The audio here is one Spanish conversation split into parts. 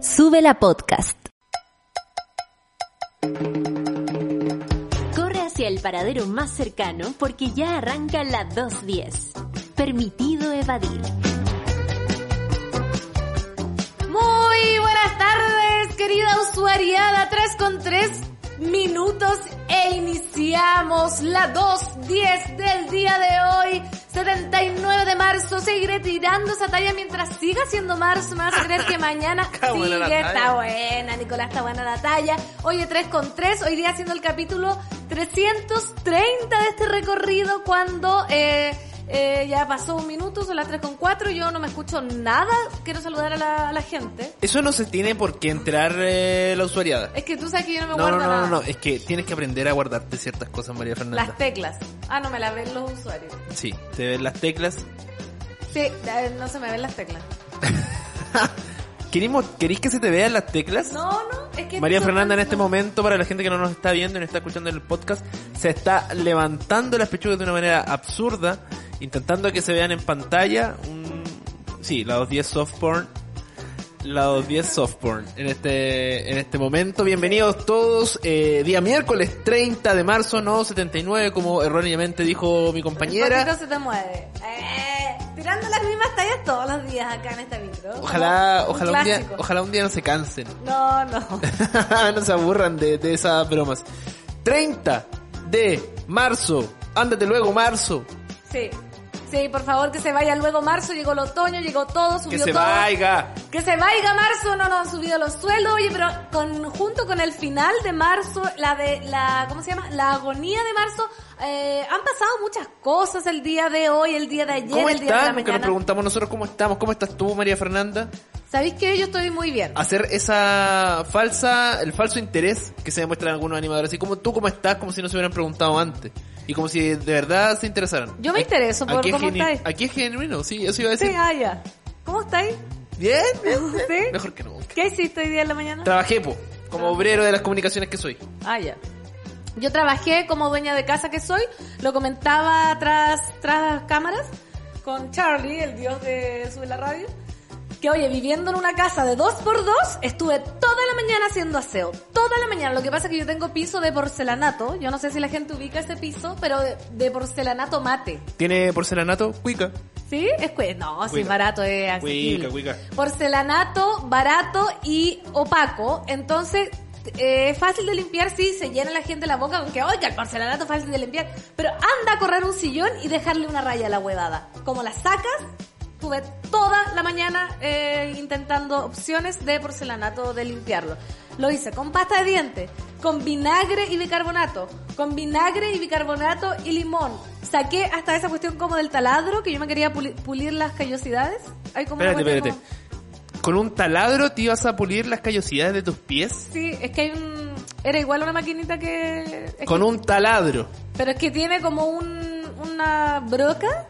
Sube la podcast. Corre hacia el paradero más cercano porque ya arranca la 210. Permitido evadir. Muy buenas tardes, querida usuariada 3 con 3 minutos e iniciamos la 2.10 del día de hoy, 79 de marzo. Seguiré tirando esa talla mientras siga siendo marzo. Me vas a creer que mañana Está buena la sigue. Está buena, Nicolás, está buena la talla. Oye, 3 con 3, hoy día haciendo el capítulo 330 de este recorrido cuando... Eh, eh, ya pasó un minuto, son las 3 con 4, yo no me escucho nada, quiero saludar a la, a la gente. Eso no se tiene por qué entrar eh, la usuariada. Es que tú sabes que yo no me No, guardo no, no, nada. no, no, es que tienes que aprender a guardarte ciertas cosas, María Fernanda. Las teclas. Ah, no me las ven los usuarios. Sí, te ven las teclas. Sí, eh, no se me ven las teclas. ¿Queremos, ¿Queréis que se te vean las teclas? No, no, es que... María Fernanda en este momento, para la gente que no nos está viendo y no está escuchando en el podcast, se está levantando las pechugas de una manera absurda, intentando que se vean en pantalla. Un... Sí, la 210 soft porn. La 210 soft porn. En este, en este momento, bienvenidos todos. Eh, día miércoles 30 de marzo, no 79, como erróneamente dijo mi compañera. potito se te mueve. Eh, tirando las mismas tallas todos los días acá en esta micro. Ojalá, Como ojalá un, día, ojalá un día no se cansen. No, no. no se aburran de, de esas bromas. 30 de marzo. Ándate luego, marzo. Sí. Sí, por favor, que se vaya luego marzo, llegó el otoño, llegó todo, subió Que se todo. vaya. Que se vaya marzo, no nos han subido los sueldos, oye, pero con, junto con el final de marzo, la de, la, ¿cómo se llama? La agonía de marzo, eh, han pasado muchas cosas el día de hoy, el día de ayer, ¿Cómo el día de la? Nunca nos preguntamos nosotros cómo estamos. ¿Cómo estás tú, María Fernanda? ¿Sabéis que Yo estoy muy bien. Hacer esa falsa, el falso interés que se demuestra en algunos animadores. Así como tú, ¿cómo estás? Como si no se hubieran preguntado antes. Y como si de verdad se interesaran. Yo me intereso por Aquí es cómo estáis. Aquí es genuino, sí, eso iba a Sí, decir. ah, ya. ¿Cómo estáis? Bien, bien, bien. ¿Sí? Mejor que nunca. ¿Qué hiciste hoy día en la mañana? Trabajé, po, como obrero de las comunicaciones que soy. Ah, ya. Yo trabajé como dueña de casa que soy, lo comentaba tras, tras cámaras con Charlie, el dios de Sube la Radio, que oye, viviendo en una casa de dos por dos, estuve toda la mañana haciendo aseo, toda la mañana. Lo que pasa es que yo tengo piso de porcelanato, yo no sé si la gente ubica ese piso, pero de, de porcelanato mate. ¿Tiene porcelanato? Cuica. ¿Sí? Es que no, si Cuica. barato es accesible. Cuica, cuica. Porcelanato, barato y opaco. Entonces, eh, fácil de limpiar, sí, se llena la gente la boca con que, oiga, el porcelanato es fácil de limpiar. Pero anda a correr un sillón y dejarle una raya a la huevada. Como la sacas, tuve toda la mañana eh, intentando opciones de porcelanato de limpiarlo. Lo hice con pasta de dientes, con vinagre y bicarbonato, con vinagre y bicarbonato y limón. Saqué hasta esa cuestión como del taladro, que yo me quería puli- pulir las callosidades. Hay como Espérate, espérate. como- ¿Con un taladro te ibas a pulir las callosidades de tus pies? Sí, es que hay un... Era igual una maquinita que... es Con que- un taladro. Pero es que tiene como un, una broca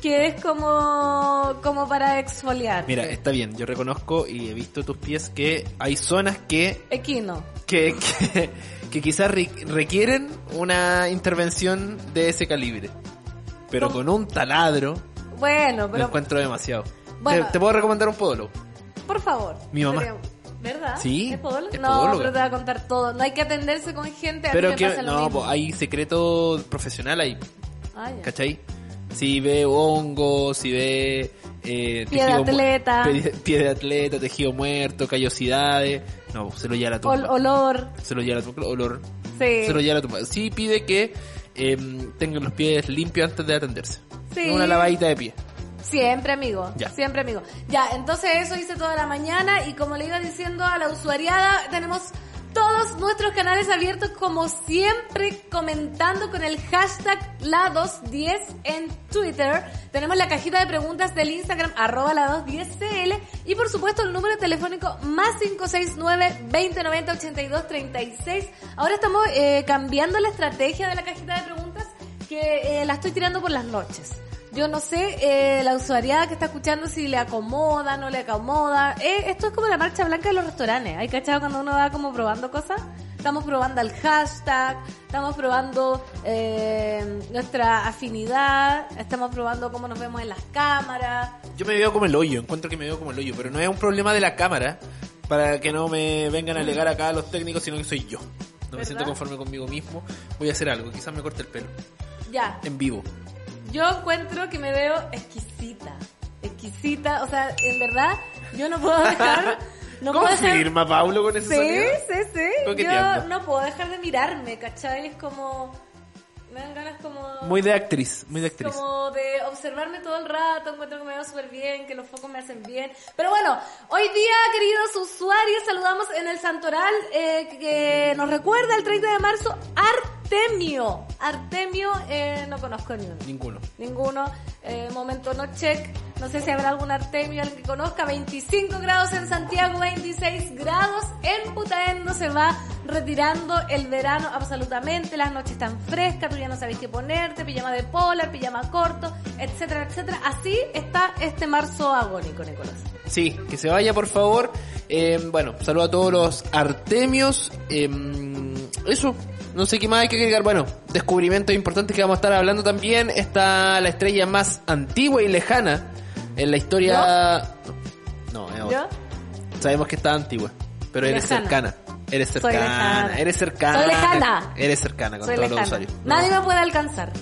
que es como, como para exfoliar. Mira, está bien, yo reconozco y he visto tus pies que hay zonas que, Equino. que, que, que quizás re- requieren una intervención de ese calibre. Pero ¿Cómo? con un taladro Bueno, lo pero encuentro demasiado. Bueno. te, te puedo recomendar un podólogo. por favor. Mi mamá. ¿Verdad? Sí, ¿Es no, pero te va a contar todo. No hay que atenderse con gente. A Pero mí me que, pasa lo no, mismo. hay secreto profesional ahí, Ah, ya. ¿cachai? Si ve hongo, si ve... Eh, Pie de atleta. Pie, de atleta, tejido muerto, callosidades. No, se lo lleva la Ol- tumba. olor. se lo lleva la tumba. Olor. Sí. Se lo lleva la tumba. Sí pide que em, tengan los pies limpios antes de atenderse. Sí. Una lavadita de pie. Siempre, amigo. Ya. Siempre, amigo. Ya, entonces eso hice toda la mañana y como le iba diciendo a la usuariada, tenemos todos nuestros canales abiertos como siempre comentando con el hashtag la210 en Twitter. Tenemos la cajita de preguntas del Instagram arroba la210cl y por supuesto el número telefónico más 569-2090-8236. Ahora estamos eh, cambiando la estrategia de la cajita de preguntas que eh, la estoy tirando por las noches. Yo no sé, eh, la usuaria que está escuchando si le acomoda, no le acomoda. Eh, esto es como la marcha blanca de los restaurantes. ¿Hay cachado cuando uno va como probando cosas? Estamos probando el hashtag, estamos probando eh, nuestra afinidad, estamos probando cómo nos vemos en las cámaras. Yo me veo como el hoyo, encuentro que me veo como el hoyo, pero no es un problema de la cámara para que no me vengan a alegar acá a los técnicos, sino que soy yo. No me siento conforme conmigo mismo. Voy a hacer algo, quizás me corte el pelo. Ya, En vivo. Yo encuentro que me veo exquisita. Exquisita, o sea, en verdad, yo no puedo dejar... No puedo. Confirma Paulo con ese Sí, sonido? sí, sí. Yo Coqueteando. no puedo dejar de mirarme, ¿cachai? Es como... Me dan ganas como... Muy de actriz, muy de actriz. Como de observarme todo el rato, encuentro que me veo súper bien, que los focos me hacen bien. Pero bueno, hoy día, queridos usuarios, saludamos en el Santoral, eh, que nos recuerda el 30 de marzo, Artemio. Artemio, eh, no conozco ni uno. Ninguno. Ninguno. Eh, momento no check. No sé si habrá algún Artemio alguien que conozca. 25 grados en Santiago, 26 grados en Putaendo. Se va retirando el verano absolutamente. Las noches están frescas, tú ya no sabes qué ponerte. Pijama de polar, pijama corto, etcétera, etcétera. Así está este marzo agónico, Nicolás. Sí, que se vaya por favor. Eh, bueno, saludo a todos los Artemios. Eh, eso, no sé qué más hay que agregar. Bueno, descubrimientos importantes que vamos a estar hablando también. Está la estrella más antigua y lejana en la historia. No, es otra. ¿Yo? Sabemos que está antigua, pero eres cercana. Eres cercana, eres cercana. Soy lejana. Eres cercana con Soy todos los usuarios. Nadie No. me puede alcanzar.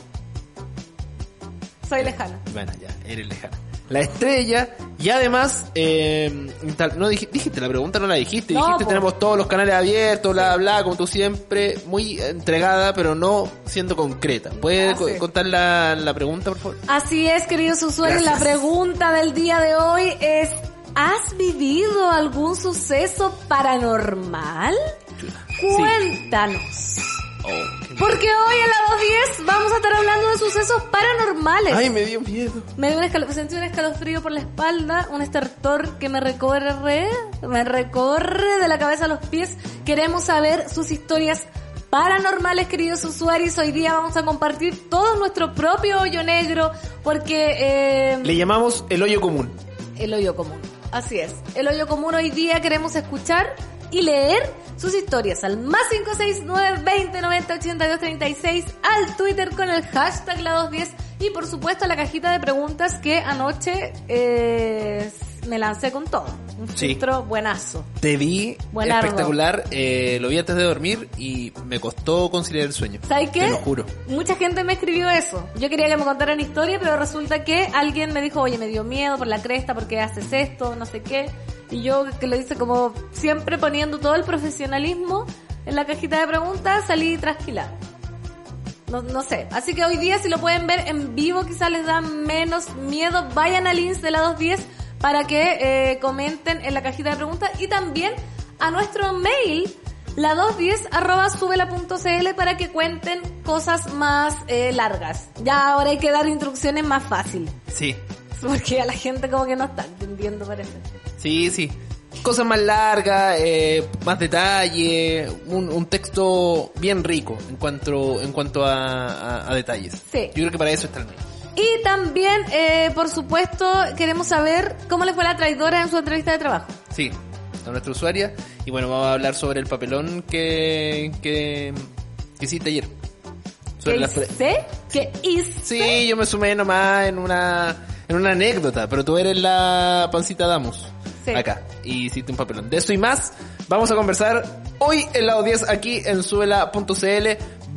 Soy lejana. Bueno, ya, eres lejana. La estrella y además, eh, no dij- dijiste la pregunta, no la dijiste. No, dijiste po. tenemos todos los canales abiertos, bla, bla, como tú siempre, muy entregada, pero no siendo concreta. ¿Puedes co- contar la, la pregunta, por favor? Así es, queridos usuarios, Gracias. la pregunta del día de hoy es, ¿has vivido algún suceso paranormal? Cuéntanos. Oh, Porque hoy a las 2.10 vamos a estar hablando de sucesos paranormales. Ay, me dio miedo. Me dio un escalo- sentí un escalofrío por la espalda, un estertor que me recorre, me recorre de la cabeza a los pies. Queremos saber sus historias paranormales, queridos usuarios. Hoy día vamos a compartir todo nuestro propio hoyo negro, porque eh, Le llamamos el hoyo común. el hoyo común. Así es. El hoyo común hoy día queremos escuchar y leer sus historias al más 569 20 90 82 36 al Twitter con el hashtag la 210 y por supuesto a la cajita de preguntas que anoche eh, me lancé con todo. Un Sí. filtro buenazo. Te vi Buenardo. espectacular, eh, lo vi antes de dormir y me costó conciliar el sueño. ¿Sabes qué? Te lo juro. Mucha gente me escribió eso. Yo quería que me contaran historia, pero resulta que alguien me dijo, oye, me dio miedo por la cresta, porque haces esto, no sé qué. Y yo, que lo hice como siempre poniendo todo el profesionalismo en la cajita de preguntas, salí trasquilada. No, no sé. Así que hoy día, si lo pueden ver en vivo, quizás les da menos miedo. Vayan al Insta de la 210 para que eh, comenten en la cajita de preguntas y también a nuestro mail la 210 arroba subela.cl para que cuenten cosas más eh, largas. Ya ahora hay que dar instrucciones más fáciles. Sí, Porque a la gente como que no está entendiendo parece. Sí, sí. Cosas más largas, eh, más detalle, un, un texto bien rico en cuanto en cuanto a, a- a detalles. Sí. Yo creo que para eso está el mail. Y también, eh, por supuesto, queremos saber cómo le fue la traidora en su entrevista de trabajo. Sí, a nuestra usuaria. Y bueno, vamos a hablar sobre el papelón que, que, que hiciste ayer. Sobre ¿Qué las hice? ¿Qué hice? Sí, yo me sumé nomás en una, en una anécdota, pero tú eres la pancita Damus. Sí. Acá. Y hiciste un papelón. De eso y más, vamos a conversar hoy en la 10 aquí en suela.cl.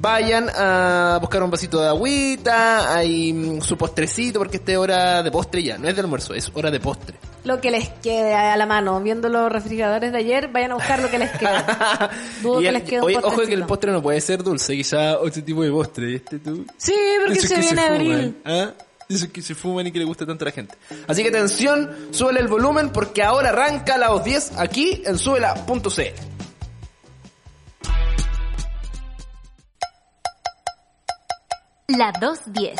Vayan a buscar un vasito de agüita, hay mm, su postrecito, porque esta es hora de postre ya, no es de almuerzo, es hora de postre. Lo que les quede a la mano. Viendo los refrigeradores de ayer, vayan a buscar lo que les quede. Dudo Y que el- les quede un oye, ojo que el postre no puede ser dulce, quizá otro tipo de postre, ¿viste tú? Sí, porque se viene abril. ¿ah? Que se fuman y que le gusta tanto a la gente. Así que atención, súbele el volumen porque ahora arranca la 10 aquí en suela.cl. La 210.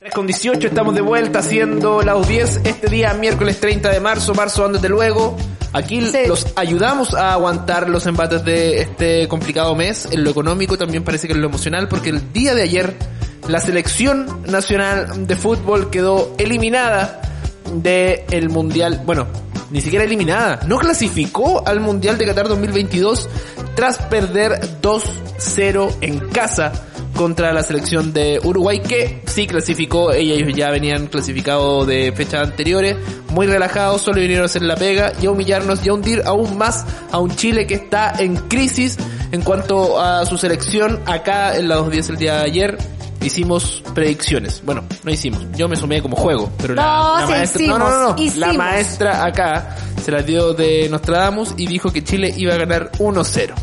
3 con 18, estamos de vuelta haciendo la 10 este día, miércoles 30 de marzo. Marzo, ándate luego. Aquí Sí. los ayudamos a aguantar los embates de este complicado mes. En lo económico también parece que en lo emocional, porque el día de ayer la selección nacional de fútbol quedó eliminada del mundial. Bueno, ni siquiera eliminada. No clasificó al mundial de Qatar 2022 tras perder 2-0 en casa contra la selección de Uruguay que sí clasificó, ellos ya venían clasificados de fechas anteriores, muy relajados, solo vinieron a hacer la pega y a humillarnos y a hundir aún más a un Chile que está en crisis en cuanto a su selección. Acá en la 210 el día de ayer hicimos predicciones. Bueno, no hicimos, yo me sumé como juego, pero No, la, maestra, no, no, no, no. hicimos, la maestra acá se la dio de Nostradamus y dijo que Chile iba a ganar 1-0.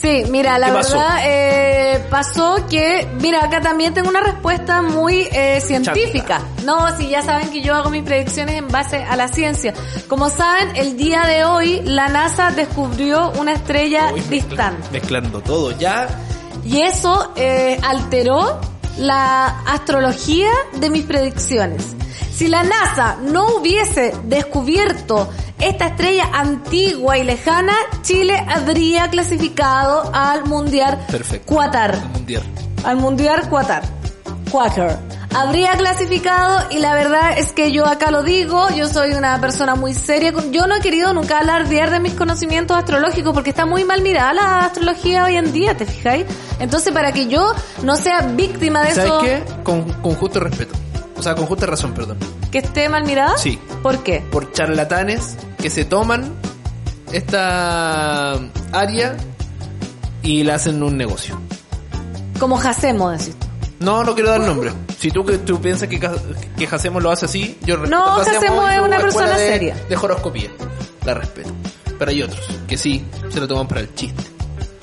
Sí, mira, la verdad eh, pasó que, mira, acá también tengo una respuesta muy eh, científica. No, si ya saben que yo hago mis predicciones en base a la ciencia. Como saben, el día de hoy la NASA descubrió una estrella Uy, distante. Mezclando todo, ya Y eso eh, alteró la astrología de mis predicciones. Si la NASA no hubiese descubierto esta estrella antigua y lejana, Chile habría clasificado al Mundial Perfecto. Qatar. el mundial. Al Mundial Qatar. Qatar. Habría clasificado y la verdad es que yo acá lo digo, yo soy una persona muy seria. Yo no he querido nunca alardear de mis conocimientos astrológicos porque está muy mal mirada la astrología hoy en día, ¿te fijáis? Entonces para que yo no sea víctima de ¿Sabes eso, qué? Con, con justo respeto. O sea, con justa razón, perdón. que esté mal mirada. Sí. ¿Por qué? Por charlatanes que se toman esta área y la hacen un negocio. Como Jacemo, decís. No, no quiero dar nombre. Si tú, que tú piensas que, que Jacemo lo hace así, yo respeto. No, y es una persona de- seria. De horoscopía. La respeto. Pero hay otros que sí se lo toman para el chiste.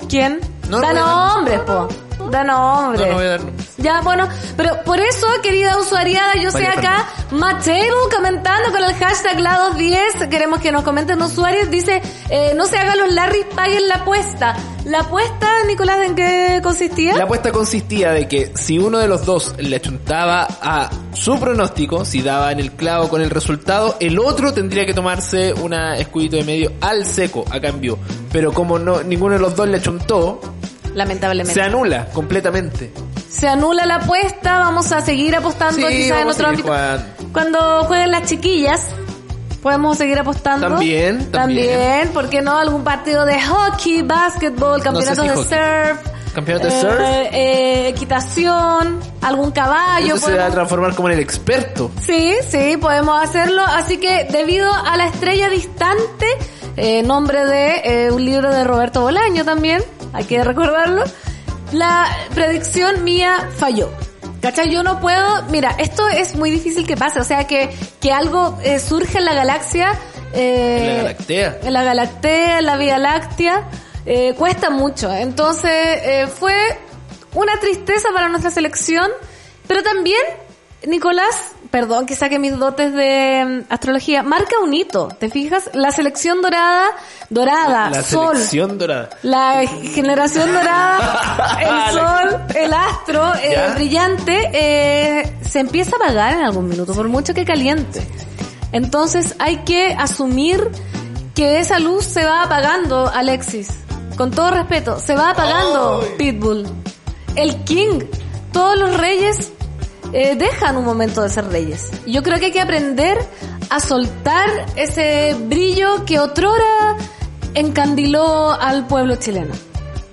¿Quién? No, da nombres, po. Da nombres. No, no voy a dar nombres. Ya, bueno, pero por eso, querida usuariada, yo sé Vaya, acá, Mateo comentando con el hashtag la210, queremos que nos comenten usuarios, dice, eh, no se hagan los Larry, paguen la apuesta. ¿La apuesta, Nicolás, en qué consistía? La apuesta consistía de que si uno de los dos le achuntaba a su pronóstico, si daba en el clavo con el resultado, el otro tendría que tomarse una escudito de medio al seco a cambio. Pero como no ninguno de los dos le achuntó, Lamentablemente. se anula completamente. Se anula la apuesta, vamos a seguir apostando Sí, quizás en otro ámbito. Cuando jueguen las chiquillas, podemos seguir apostando. También, también. También, ¿por qué no? Algún partido de hockey, básquetbol, campeonatos si de hockey. surf. ¿Campeonato de eh, surf? eh, equitación, algún caballo. Eso se va a transformar como en el experto. Sí, sí, podemos hacerlo. Así que debido a la estrella distante, eh, nombre de eh, un libro de Roberto Bolaño también, hay que recordarlo, la predicción mía falló. ¿Cachai? Yo no puedo, mira, esto es muy difícil que pase, o sea que, que algo eh, surge en la galaxia. eh, En la Galactea. En la Galactea, en la Vía Láctea, eh, cuesta mucho. Entonces, eh, fue una tristeza para nuestra selección, pero también, Nicolás, perdón que saque mis dotes de mm, astrología, marca un hito, ¿te fijas? La selección dorada, dorada, La sol, selección dorada. la generación dorada, el sol, el astro ¿Ya? brillante, eh, se empieza a apagar en algún minuto, por mucho que caliente. Entonces hay que asumir que esa luz se va apagando, Alexis. Con todo respeto, se va apagando. Pitbull. El King, todos los reyes eh, dejan un momento de ser reyes. Yo creo que hay que aprender a soltar ese brillo que otrora encandiló al pueblo chileno.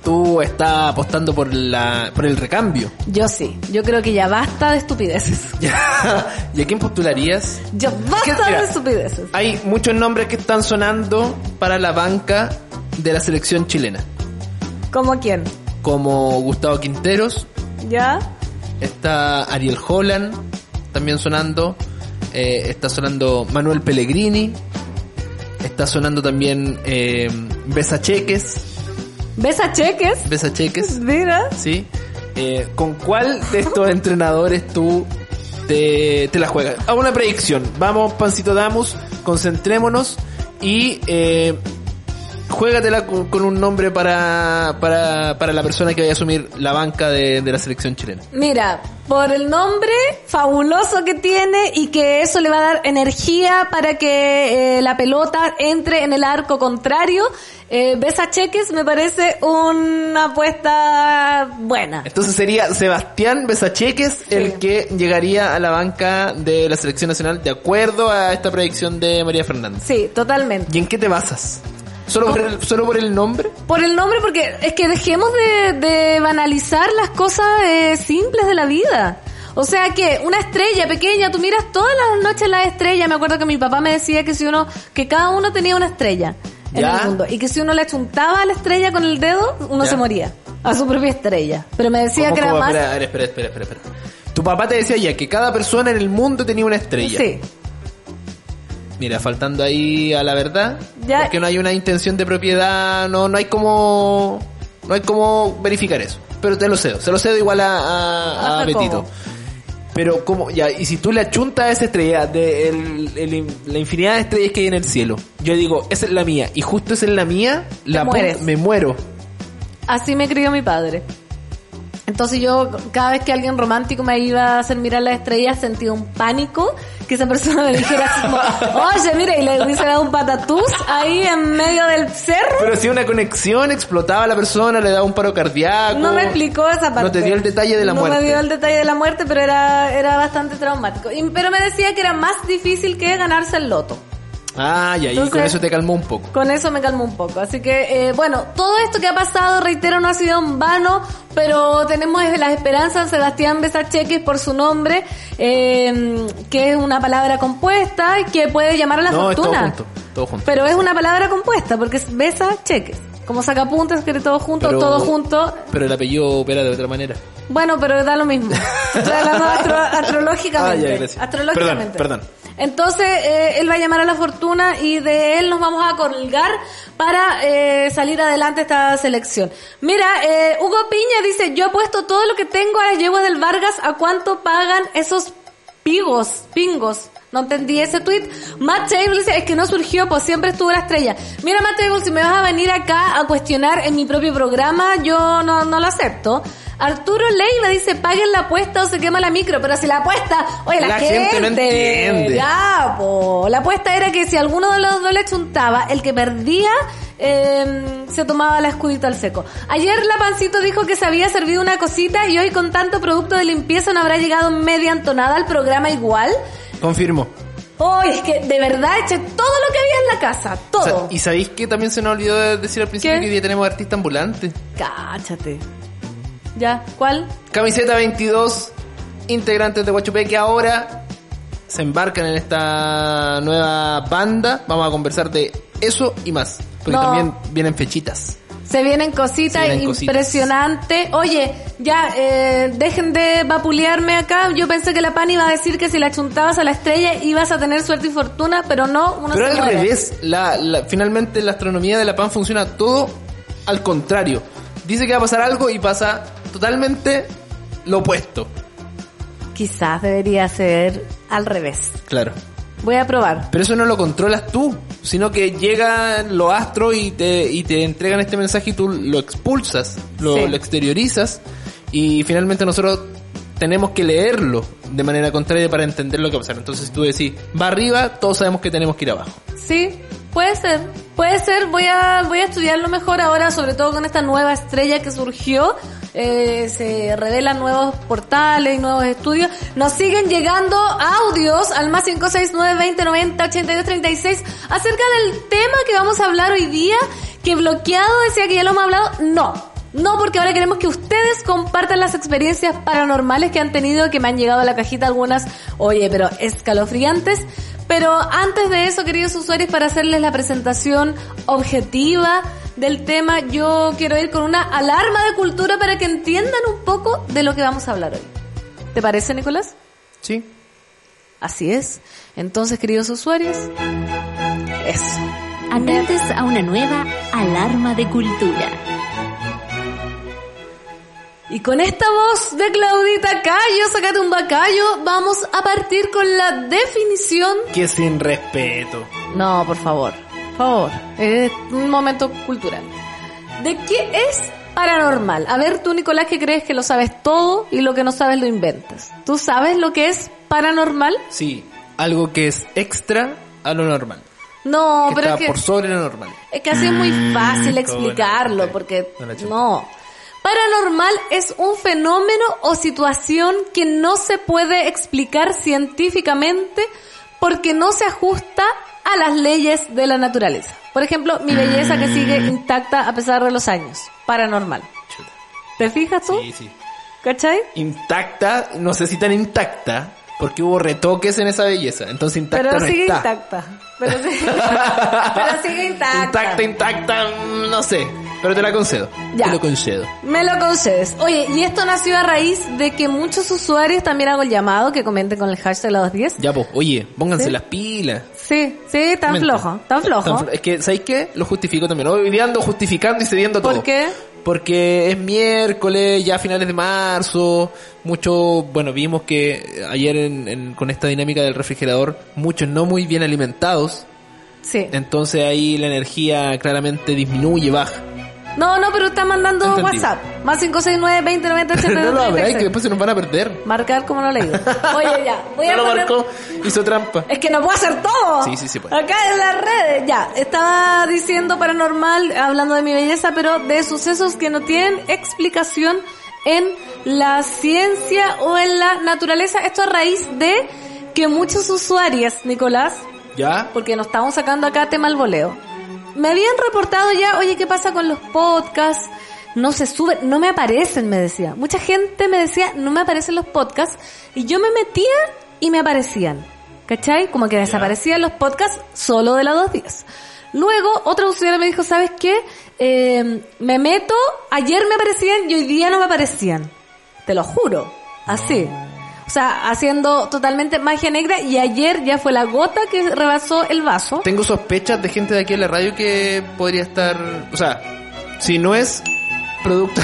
Tú estás apostando por la por el recambio. Yo sí, yo creo que ya basta de estupideces. ¿Y a quién postularías? Ya ¿Qué- basta mira, de estupideces. Hay muchos nombres que están sonando para la banca de la selección chilena. ¿Cómo quién? Como Gustavo Quinteros, ¿Ya? Está Ariel Holland, también sonando. eh, está sonando Manuel Pellegrini. Está sonando también eh, Besa Cheques. ¿Ves a cheques? Besa Cheques, Mira. ¿sí? Eh, ¿Con cuál de estos entrenadores tú te, te la juegas? A una predicción. Vamos, Pancito Damus, concentrémonos y eh, juégatela con, con un nombre para, para, para la persona que vaya a asumir la banca de, de la selección chilena. Mira, por el nombre fabuloso que tiene y que eso le va a dar energía para que eh, la pelota entre en el arco contrario, eh, Besa Cheques me parece una apuesta buena. Entonces sería Sebastián Besacheques el que llegaría a la banca de la selección nacional de acuerdo a esta predicción de María Fernández. Sí, totalmente. ¿Y en qué te basas? ¿Solo por el, solo por el nombre? Por el nombre, porque es que dejemos de, de banalizar las cosas eh, simples de la vida. O sea que una estrella pequeña, tú miras todas las noches la estrella. Me acuerdo que mi papá me decía que si uno, que cada uno tenía una estrella en Ya. el mundo y que si uno le achuntaba a la estrella con el dedo, uno Ya. se moría a su propia estrella. Pero me decía ¿Cómo, que era cómo? más. Espera, espera, espera, espera, espera. Tu papá te decía ya que cada persona en el mundo tenía una estrella. Sí. Mira, faltando ahí a la verdad, Ya. porque no hay una intención de propiedad, no, no hay como, no hay como verificar eso. Pero te lo cedo, se lo cedo igual a. Betito. Pero como, ya, y si tú le achuntas a esa estrella de el- el- la infinidad de estrellas que hay en el cielo, yo digo, esa es la mía, y justo esa es la mía, la me muero. Así me crió mi padre. Entonces yo, cada vez que alguien romántico me iba a hacer mirar las estrellas, sentía un pánico que esa persona me dijera así como, oye, mira, y le hubiese dado un patatús ahí en medio del cerro. Pero si una conexión explotaba a la persona, le daba un paro cardíaco. No me explicó esa parte. No te dio el detalle de la no muerte. me dio el detalle de la muerte, pero era, era bastante traumático. Y- pero me decía que era más difícil que ganarse el loto. Ah, y Entonces- con eso te calmó un poco. Con eso me calmó un poco. Así que, eh, bueno, todo esto que ha pasado, reitero, no ha sido en vano, pero tenemos las esperanzas Sebastián Besacheques por su nombre, eh, que es una palabra compuesta y que puede llamar a la No, es todo fortuna. junto, todo junto. Pero es una palabra compuesta, porque es Besacheques. Como sacapuntas, que todo junto, Pero- todo junto. Pero el apellido opera de otra manera. Bueno, pero da lo mismo. Estoy hablando astro- astrológicamente. Ah, ya, gracias. Astrológicamente. Perdón, perdón. Entonces, eh, él va a llamar a la fortuna y de él nos vamos a colgar para eh, salir adelante esta selección. Mira, eh, Hugo Piña dice, yo he puesto todo lo que tengo a las yeguas del Vargas, ¿a cuánto pagan esos pigos, pingos? No entendí ese tweet. Matt Table dice, es que no surgió, pues siempre estuvo la estrella. Mira, Matt Table, si me vas a venir acá a cuestionar en mi propio programa, yo no, no lo acepto. Arturo Leiva dice, paguen la apuesta o se quema la micro, pero si la apuesta, oye, la, La gente no entiende. Ya, po. La apuesta era que si alguno de los dos le chuntaba, el que perdía, eh, se tomaba la escudita al seco. Ayer la pancito dijo que se había servido una cosita y hoy con tanto producto de limpieza no habrá llegado media entonada al programa igual. Confirmo. Hoy es que de verdad eché todo lo que había en la casa, todo. O sea, ¿Y sabéis que también se nos olvidó de decir al principio ¿Qué? que hoy día tenemos artista ambulante? Cáchate. ¿Ya? ¿Cuál? Camiseta 22, integrantes de Guachupé que ahora se embarcan en esta nueva banda. Vamos a conversar de eso y más. Porque No. también vienen fechitas. Se vienen cositas impresionantes. Oye, ya, eh, dejen de vapulearme acá. Yo pensé que la pan iba a decir que si la chuntabas a la estrella ibas a tener suerte y fortuna, pero no, uno Pero se al muere. revés, la, la- finalmente la astronomía de la PAN funciona todo al contrario. Dice que va a pasar algo y pasa totalmente lo opuesto. Quizás debería ser al revés. Claro. Voy a probar. Pero eso no lo controlas tú, sino que llegan los astros y te, y te entregan este mensaje y tú lo expulsas, lo, Sí. lo exteriorizas y finalmente nosotros tenemos que leerlo de manera contraria para entender lo que va a pasar. Entonces si tú decís, va arriba, todos sabemos que tenemos que ir abajo. Sí, puede ser. Puede ser. Voy a, voy a estudiarlo mejor ahora, sobre todo con esta nueva estrella que surgió. Eh, se revelan nuevos portales nuevos estudios. Nos siguen llegando audios al más 569-2090-8236 acerca del tema que vamos a hablar hoy día. Que bloqueado decía que ya lo hemos hablado. No. No, porque ahora queremos que ustedes compartan las experiencias paranormales que han tenido, que me han llegado a la cajita algunas, oye, pero escalofriantes. Pero antes de eso, queridos usuarios, para hacerles la presentación objetiva del tema, yo quiero ir con una alarma de cultura para que entiendan un poco de lo que vamos a hablar hoy. ¿Te parece, Nicolás? Sí. Así es. Entonces, queridos usuarios, eso. Atentos a una nueva alarma de cultura. Y con esta voz de Claudita Cayo, sacate un bacayo, vamos a partir con la definición. Que sin respeto. No, por favor. Por favor. Es un momento cultural. ¿De qué es paranormal? A ver, tú, Nicolás, que crees que lo sabes todo y lo que no sabes lo inventas. ¿Tú sabes lo que es paranormal? Sí, algo que es extra a lo normal. No, que pero está es que, por sobre lo normal. es que así es muy fácil Cómo explicarlo, porque no. Paranormal es un fenómeno o situación que no se puede explicar científicamente porque no se ajusta a las leyes de la naturaleza. Por ejemplo, mi belleza que sigue intacta a pesar de los años. Paranormal. Chuta. ¿Te fijas tú? Sí, sí. ¿Cachai? Intacta, no sé si tan intacta, porque hubo retoques en esa belleza. Entonces intacta Pero no sigue está. intacta. Pero, sigue- pero sigue intacta. Intacta, intacta, no sé. Pero te la concedo. Ya. Te lo concedo. Me lo concedes. Oye, y esto nació a raíz de que muchos usuarios también hago el llamado que comenten con el hashtag la 210. Ya, pues, oye, pónganse ¿Sí? las pilas. Sí, sí, tan flojo, tan flojo. Tan flo- Es que, ¿sabéis qué? Lo justifico también. Hoy día ando justificando y cediendo todo. ¿Por qué? Porque es miércoles, ya a finales de marzo, mucho, bueno, vimos que ayer en- en- con esta dinámica del refrigerador, muchos no muy bien alimentados, Sí. entonces ahí la energía claramente disminuye, baja. No, no, pero está mandando. WhatsApp. Más 569 20 90 no lo abráis, que después se nos van a perder. Marcar como no leído. Oye, ya. Voy a No lo poner- marcó, hizo trampa. Es que no puedo hacer todo. Sí, sí, sí puede. Acá en las redes, ya. Estaba diciendo paranormal, hablando de mi belleza, pero de sucesos que no tienen explicación en la ciencia o en la naturaleza. Esto a raíz de que muchos usuarios, Nicolás, ¿Ya? porque nos estamos sacando acá tema al voleo. Me habían reportado ya, oye, ¿qué pasa con los podcasts? No se suben, no me aparecen, me decía. Mucha gente me decía, no me aparecen los podcasts. Y yo me metía y me aparecían. ¿Cachai? Como que desaparecían los podcasts solo de la 210. Luego, otra usuaria me dijo, ¿sabes qué? Eh, me meto, ayer me aparecían y hoy día no me aparecían. Te lo juro. Así. O sea, haciendo totalmente magia negra y ayer ya fue la gota que rebasó el vaso. Tengo sospechas de gente de aquí en la radio que podría estar, o sea, si no es producto,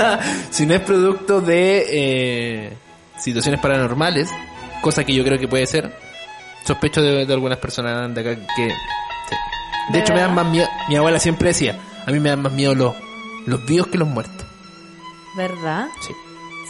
si no es producto de eh, situaciones paranormales, cosa que yo creo que puede ser, sospecho de, de algunas personas de acá que, sí. de hecho me dan más miedo, mi abuela siempre decía, a mí me dan más miedo los, los vivos que los muertos. ¿Verdad? Sí.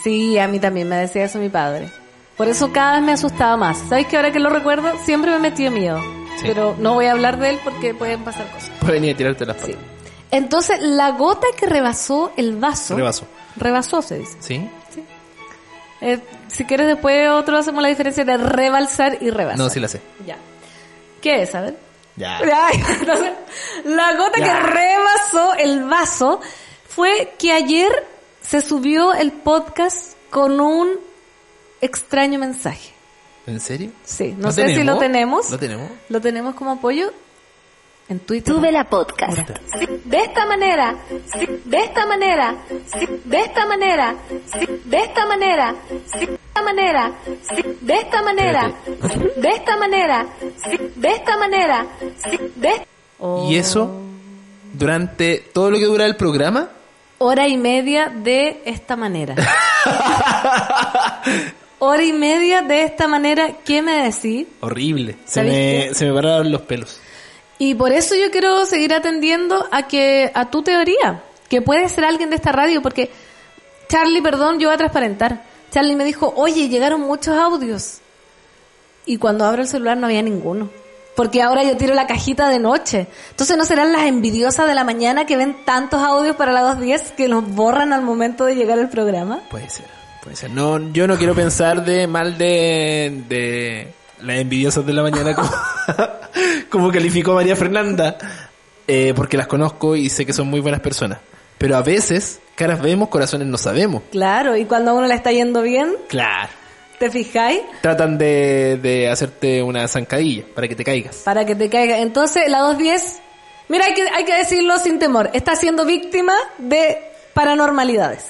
Sí, a mí también me decía eso mi padre. Por eso cada vez me asustaba más. ¿Sabes que ahora que lo recuerdo, siempre me metió miedo? Sí. Pero no voy a hablar de él porque pueden pasar cosas. Puede venir a tirarte las Sí. patas. Entonces, la gota que rebasó el vaso. Rebaso. Rebasó, se dice. ¿Sí? Eh, si quieres, después otro hacemos la diferencia de rebalsar y rebasar. No, sí la sé. Ya. ¿Qué es? A ver. Ya. Entonces, la gota Ya. que rebasó el vaso fue que ayer se subió el podcast con un extraño mensaje. ¿En serio? Sí, no sé si lo tenemos. ¿Lo tenemos? Lo tenemos como apoyo en Twitter. Sube la podcast. De esta manera, de esta manera, de esta manera, de esta manera, de esta manera, de esta manera, de esta manera, de esta manera, de. Y eso durante todo lo que dura el programa. Hora y media de esta manera hora y media de esta manera, ¿qué me decís? Horrible. Se ¿Sabéis me, se me pararon los pelos. Y por eso yo quiero seguir atendiendo a que a tu teoría, que puede ser alguien de esta radio, porque Charlie, perdón, yo voy a transparentar. Charlie me dijo, oye, llegaron muchos audios. Y cuando abro el celular no había ninguno. Porque ahora yo tiro la cajita de noche. Entonces no serán las envidiosas de la mañana que ven tantos audios para la 210 que los borran al momento de llegar al programa. Puede ser, puede ser. No, yo no quiero pensar de mal de, de las envidiosas de la mañana como, como calificó María Fernanda, eh, porque las conozco y sé que son muy buenas personas. Pero a veces, caras vemos, corazones no sabemos. Claro, y cuando a uno le está yendo bien, Claro. ¿te fijáis? Tratan de, de hacerte una zancadilla para que te caigas. para que te caiga. Entonces, la 210, mira, hay que, hay que decirlo sin temor, está siendo víctima de paranormalidades.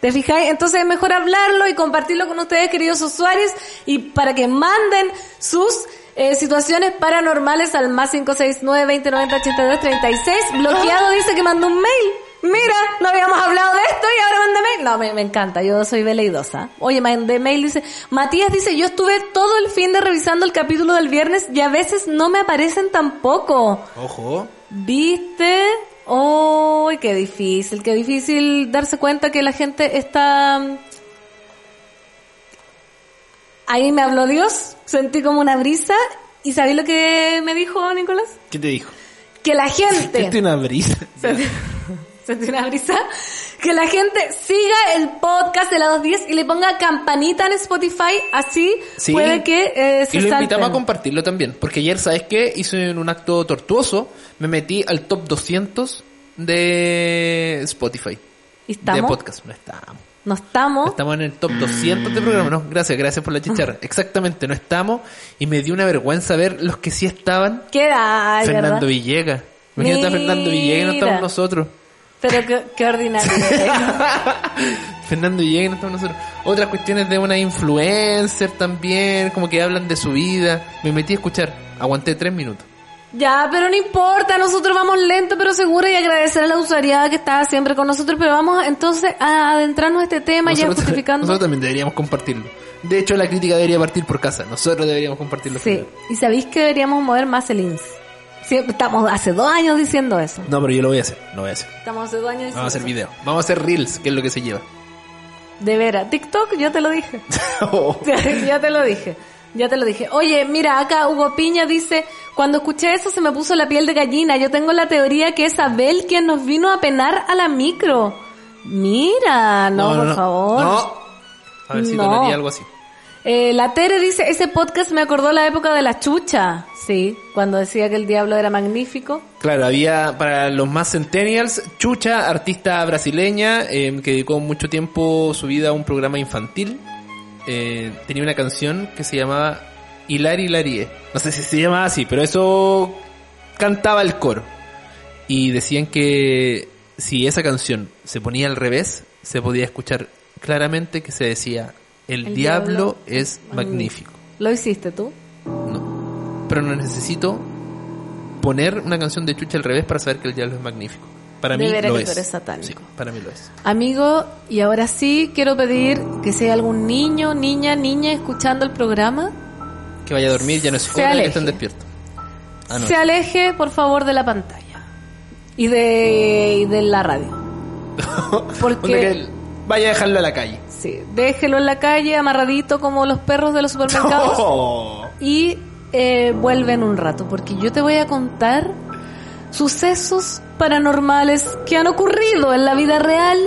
¿Te fijáis? Entonces es mejor hablarlo y compartirlo con ustedes, queridos usuarios, y para que manden sus eh, situaciones paranormales al más 569 2090 82 36. Bloqueado dice que mandó un mail. Mira, no habíamos hablado de esto y ahora mandé mail. No, me, me encanta, yo soy veleidosa. Oye, mandé mail, dice, Matías dice, yo estuve todo el fin de revisando el capítulo del viernes y a veces no me aparecen tampoco. Ojo. ¿Viste? ¡Uy, qué difícil! Qué difícil darse cuenta que la gente está... Ahí me habló Dios, sentí como una brisa. ¿Y sabéis lo que me dijo Nicolás? ¿Qué te dijo? Que la gente... Sentí una brisa. Sentí, una brisa. Que la gente siga el podcast de la 210 y le ponga campanita en Spotify, así Sí. puede que eh, se Y lo invitamos a compartirlo también. Porque ayer, ¿sabes qué? Hice un acto tortuoso. Me metí al top 200 de Spotify. ¿Y De estamos? podcast. No estamos. ¿No estamos? Estamos en el top 200 de programa. No, gracias, gracias por la chicharra. Exactamente, no estamos. Y me dio una vergüenza ver los que sí estaban. Queda, ay, Fernando ¿verdad? Villegas. Imagínate a Fernando Villegas y no estamos nosotros. Pero qué, qué ordinario. Fernando Villegas no estamos nosotros. Otras cuestiones de una influencer también, como que hablan de su vida. Me metí a escuchar. Aguanté tres minutos. Ya, pero no importa, nosotros vamos lento pero seguro y agradecer a la usuariedad que está siempre con nosotros, pero vamos entonces a adentrarnos a este tema ya Nosotros, justificando. nosotros también deberíamos compartirlo. De hecho, la crítica debería partir por casa. Nosotros deberíamos compartirlo. Sí, primero. y sabéis que deberíamos mover más el INS. Estamos hace dos años diciendo eso. No, pero yo lo voy a hacer. Lo voy a hacer. Estamos hace dos años diciendo Vamos a hacer eso. video. Vamos a hacer reels, que es lo que se lleva. De veras, TikTok, yo te lo dije. ya te lo dije. Ya te lo dije. Oye, mira, acá Hugo Piña dice, cuando escuché eso se me puso la piel de gallina. Yo tengo la teoría que es Abel quien nos vino a penar a la micro. Mira, no, por favor. No. A ver si No. donaría algo así. Eh, la Tere dice, ese podcast me acordó la época de la chucha. Sí, cuando decía que el diablo era magnífico. Claro, había para los más centennials, Chucha, artista brasileña, eh, que dedicó mucho tiempo su vida a un programa infantil. Eh, tenía una canción que se llamaba Hilari Hilarie. No sé si se llamaba así, pero eso cantaba el coro. Y decían que si esa canción se ponía al revés, se podía escuchar claramente que se decía, el, El diablo, diablo es magnífico. ¿Lo hiciste tú? No. Pero no necesito poner una canción de Chucha al revés para saber que el diablo es magnífico. Para De mí lo que es. tú eres satánico. Sí, para mí lo es. Amigo, y ahora sí quiero pedir que si hay algún niño, niña, niña escuchando el programa, Que vaya a dormir, ya no es Se hora que estén despiertos. Ah, no. se aleje por favor de la pantalla y de, y de la radio. Porque- vaya a dejarlo a la calle. Sí, déjelo en la calle amarradito como los perros de los supermercados Oh. y eh, vuelve en un rato, porque yo te voy a contar sucesos paranormales que han ocurrido en la vida real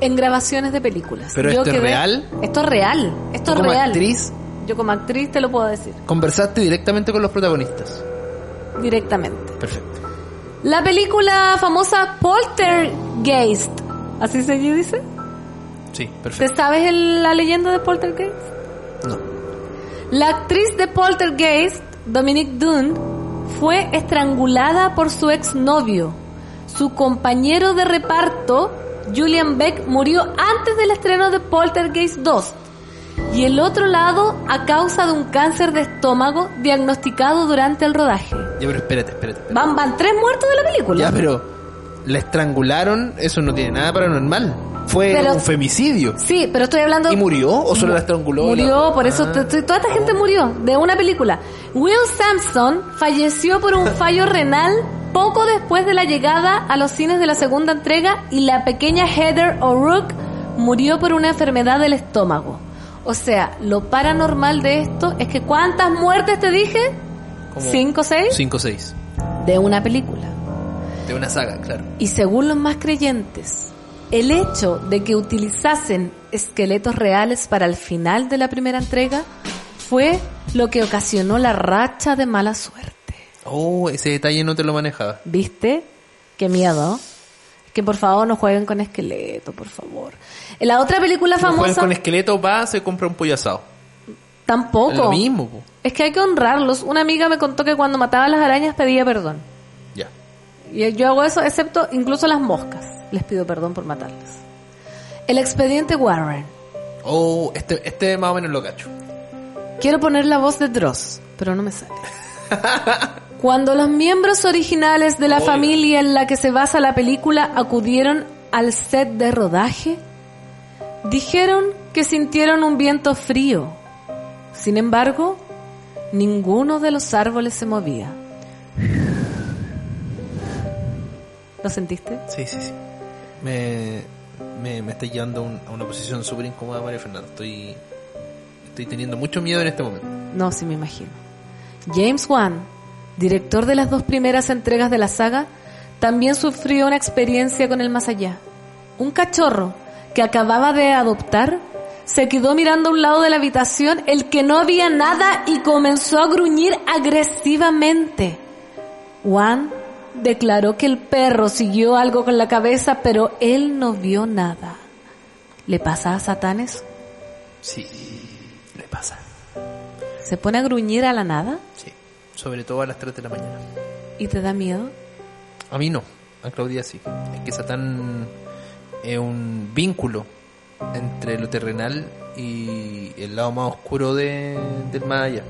en grabaciones de películas. ¿Pero Yo esto es real? Esto es real, esto es como real. actriz Yo como actriz te lo puedo decir conversaste directamente con los protagonistas. directamente. Perfecto. La película famosa Poltergeist, ¿así se dice? Sí, ¿Te perfecto. sabes el- la leyenda de Poltergeist? No. La actriz de Poltergeist, Dominique Dunn, fue estrangulada por su exnovio. Su compañero de reparto, Julian Beck, murió antes del estreno de Poltergeist 2. Y el otro lado a causa de un cáncer de estómago diagnosticado durante el rodaje. Ya, pero espérate, espérate. espérate. Van, van tres muertos de la película. Ya, pero la estrangularon, eso no tiene nada paranormal. Fue Pero- un femicidio. Sí, pero estoy hablando... ¿Y murió o solo la estranguló? Murió, La- por eso Ah. toda esta gente murió de una película. Will Sampson falleció por un fallo renal poco después de la llegada a los cines de la segunda entrega y la pequeña Heather O'Rourke murió por una enfermedad del estómago. O sea, lo paranormal de esto es que ¿cuántas muertes te dije? Como ¿Cinco, seis? 5 o 6. De una película. De una saga, claro. Y según los más creyentes, el hecho de que utilizasen esqueletos reales para el final de la primera entrega fue lo que ocasionó la racha de mala suerte. Oh, ese detalle no te lo manejaba. ¿Viste? Qué miedo. Que por favor no jueguen con esqueletos, por favor. En la otra película No famosa con esqueleto, va, se compra un pollo asado. Es tampoco. lo mismo, po. Es que hay que honrarlos. Una amiga me contó que cuando mataba a las arañas pedía perdón. Ya. Y yo hago eso, excepto incluso las moscas. Les pido perdón por matarlas. El expediente Warren. Oh, este, este más o menos lo cacho. Quiero poner la voz de Dross, pero no me sale. Cuando los miembros originales de la familia en la que se basa la película acudieron al set de rodaje, dijeron que sintieron un viento frío. Sin embargo, ninguno de los árboles se movía. ¿Lo sentiste? Sí, sí, sí. Me, me, me está llevando un- a una posición súper incómoda, María Fernanda. Estoy, estoy teniendo mucho miedo en este momento. No, sí me imagino. James Wan, director de las dos primeras entregas de la saga, también sufrió una experiencia con el más allá. Un cachorro que acababa de adoptar se quedó mirando a un lado de la habitación el que no había nada y comenzó a gruñir agresivamente. Wan declaró que el perro siguió algo con la cabeza, pero él no vio nada. ¿Le pasa a Satán eso? Sí, le pasa. ¿Se pone a gruñir a la nada? Sí, sobre todo a las 3 de la mañana. ¿Y te da miedo? A mí no, a Claudia sí. Es que Satán es un vínculo entre lo terrenal y el lado más oscuro de, del más allá.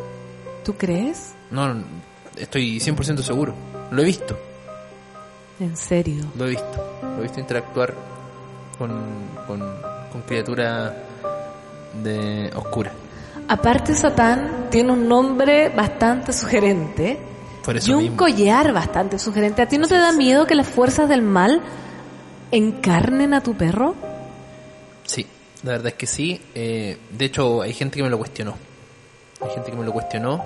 ¿Tú crees? No, no, estoy 100% seguro. Lo he visto, En serio. lo he visto. Lo he visto interactuar con, con, con criaturas de oscura. Aparte, Satán tiene un nombre bastante sugerente Por eso y un mismo. collar bastante sugerente. ¿A ti no te da miedo que las fuerzas del mal encarnen a tu perro? Sí, la verdad es que sí. Eh, de hecho, hay gente que me lo cuestionó. Hay gente que me lo cuestionó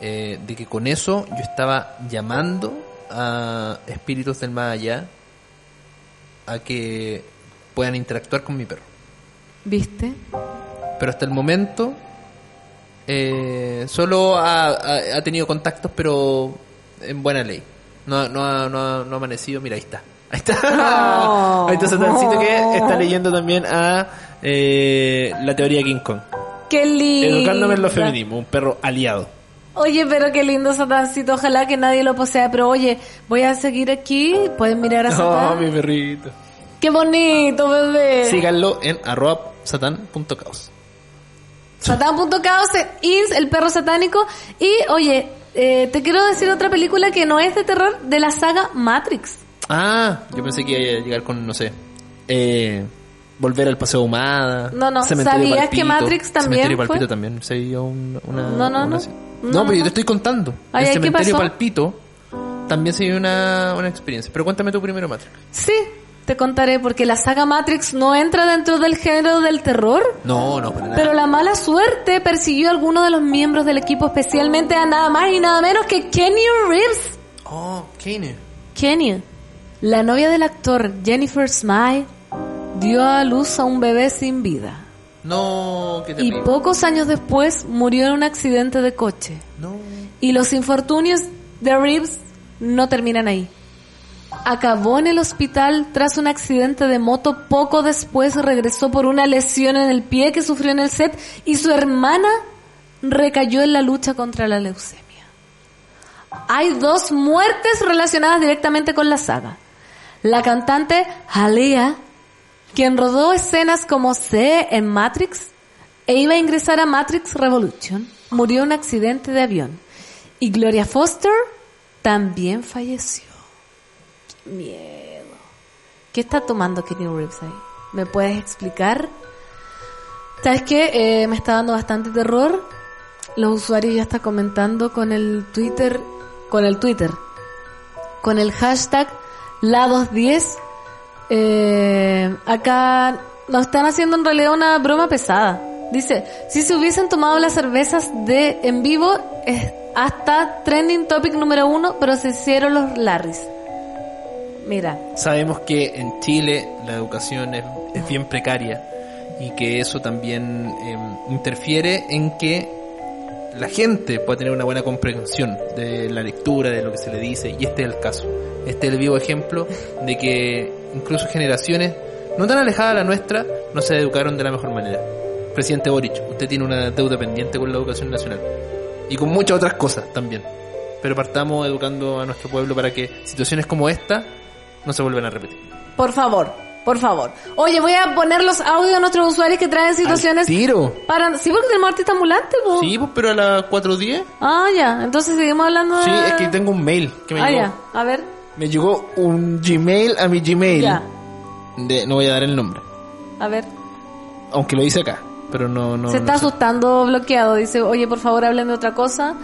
eh, de que con eso yo estaba llamando a espíritus del más allá a que puedan interactuar con mi perro. ¿Viste? Pero hasta el momento eh, solo ha, ha- ha tenido contactos, pero en buena ley. No, no, ha, no, ha, no ha amanecido. Mira, ahí está. Ahí está. Oh. ahí está Satancito que está leyendo también a eh, la teoría King Kong. ¡Qué lindo! Educándome en lo feminismo, un perro aliado. Oye, pero qué lindo Satancito. Ojalá que nadie lo posea. Pero oye, voy a seguir aquí. Pueden mirar a Oh, Satán. mi perrito. ¡Qué bonito, bebé! Síganlo en arroba satan.caos. Satán.caos, ins, el perro satánico. Y oye, eh, te quiero decir otra película que no es de terror, de la saga Matrix. Ah, yo pensé que iba a llegar con, no sé, eh, volver al paseo Humada. No, no, Cementerio ¿sabías Palpito. que Matrix también Cementerio fue? Palpito también se dio un- una. No, no, una- no. No, No, pero yo te estoy contando. Ay, ¿qué Cementerio? Palpito también se dio una, una experiencia. Pero cuéntame tú primero, Matrix. Sí, te contaré, porque la saga Matrix no entra dentro del género del terror. No, no, para nada. Pero la mala suerte persiguió a algunos de los miembros del equipo, especialmente a nada más y nada menos que Kenny Reeves. Oh, Kane. Kenny, la novia del actor Jennifer Smile, dio a luz a un bebé sin vida. No, qué Y pocos años después murió en un accidente de coche. No. Y los infortunios de Reeves no terminan ahí. Acabó en el hospital tras un accidente de moto. Poco después regresó por una lesión en el pie que sufrió en el set y su hermana recayó en la lucha contra la leucemia. Hay dos muertes relacionadas directamente con la saga. La cantante Halia, quien rodó escenas como C en Matrix e iba a ingresar a Matrix Revolution, murió en un accidente de avión. Y Gloria Foster también falleció. Miedo. ¿Qué está tomando Kenny Reeves ahí? ¿Me puedes explicar? ¿Sabes qué? Eh, me está dando bastante terror. Los usuarios ya están comentando con el Twitter, con el Twitter, con el hashtag la210. Eh, acá nos están haciendo en realidad una broma pesada. Dice, si se hubiesen tomado las cervezas de en vivo, es hasta trending topic número uno, pero se hicieron los Larrys. Mira, Sabemos que en Chile la educación es, bien precaria y que eso también eh, interfiere en que la gente pueda tener una buena comprensión de la lectura, de lo que se le dice, y este es el caso. Este es el vivo ejemplo de que incluso generaciones no tan alejadas a la nuestra no se educaron de la mejor manera. Presidente Boric, usted tiene una deuda pendiente con la educación nacional y con muchas otras cosas también. Pero partamos educando a nuestro pueblo para que situaciones como esta no se vuelvan a repetir. por favor, Por favor. Oye, voy a poner los audios de nuestros usuarios que traen situaciones... tiro. Para... Sí, porque tenemos artista ambulante, po. Sí, pues, pero a las 4.10. Ah, ya. Entonces seguimos hablando de... Sí, es que tengo un mail que me Ah, llegó. ya. A ver. Me llegó un Gmail a mi Gmail. Ya. De, no voy a dar el nombre. A ver. Aunque lo hice acá. Pero no, no. Se no está sé. asustando, bloqueado. Dice, oye, por favor, hablen de otra cosa.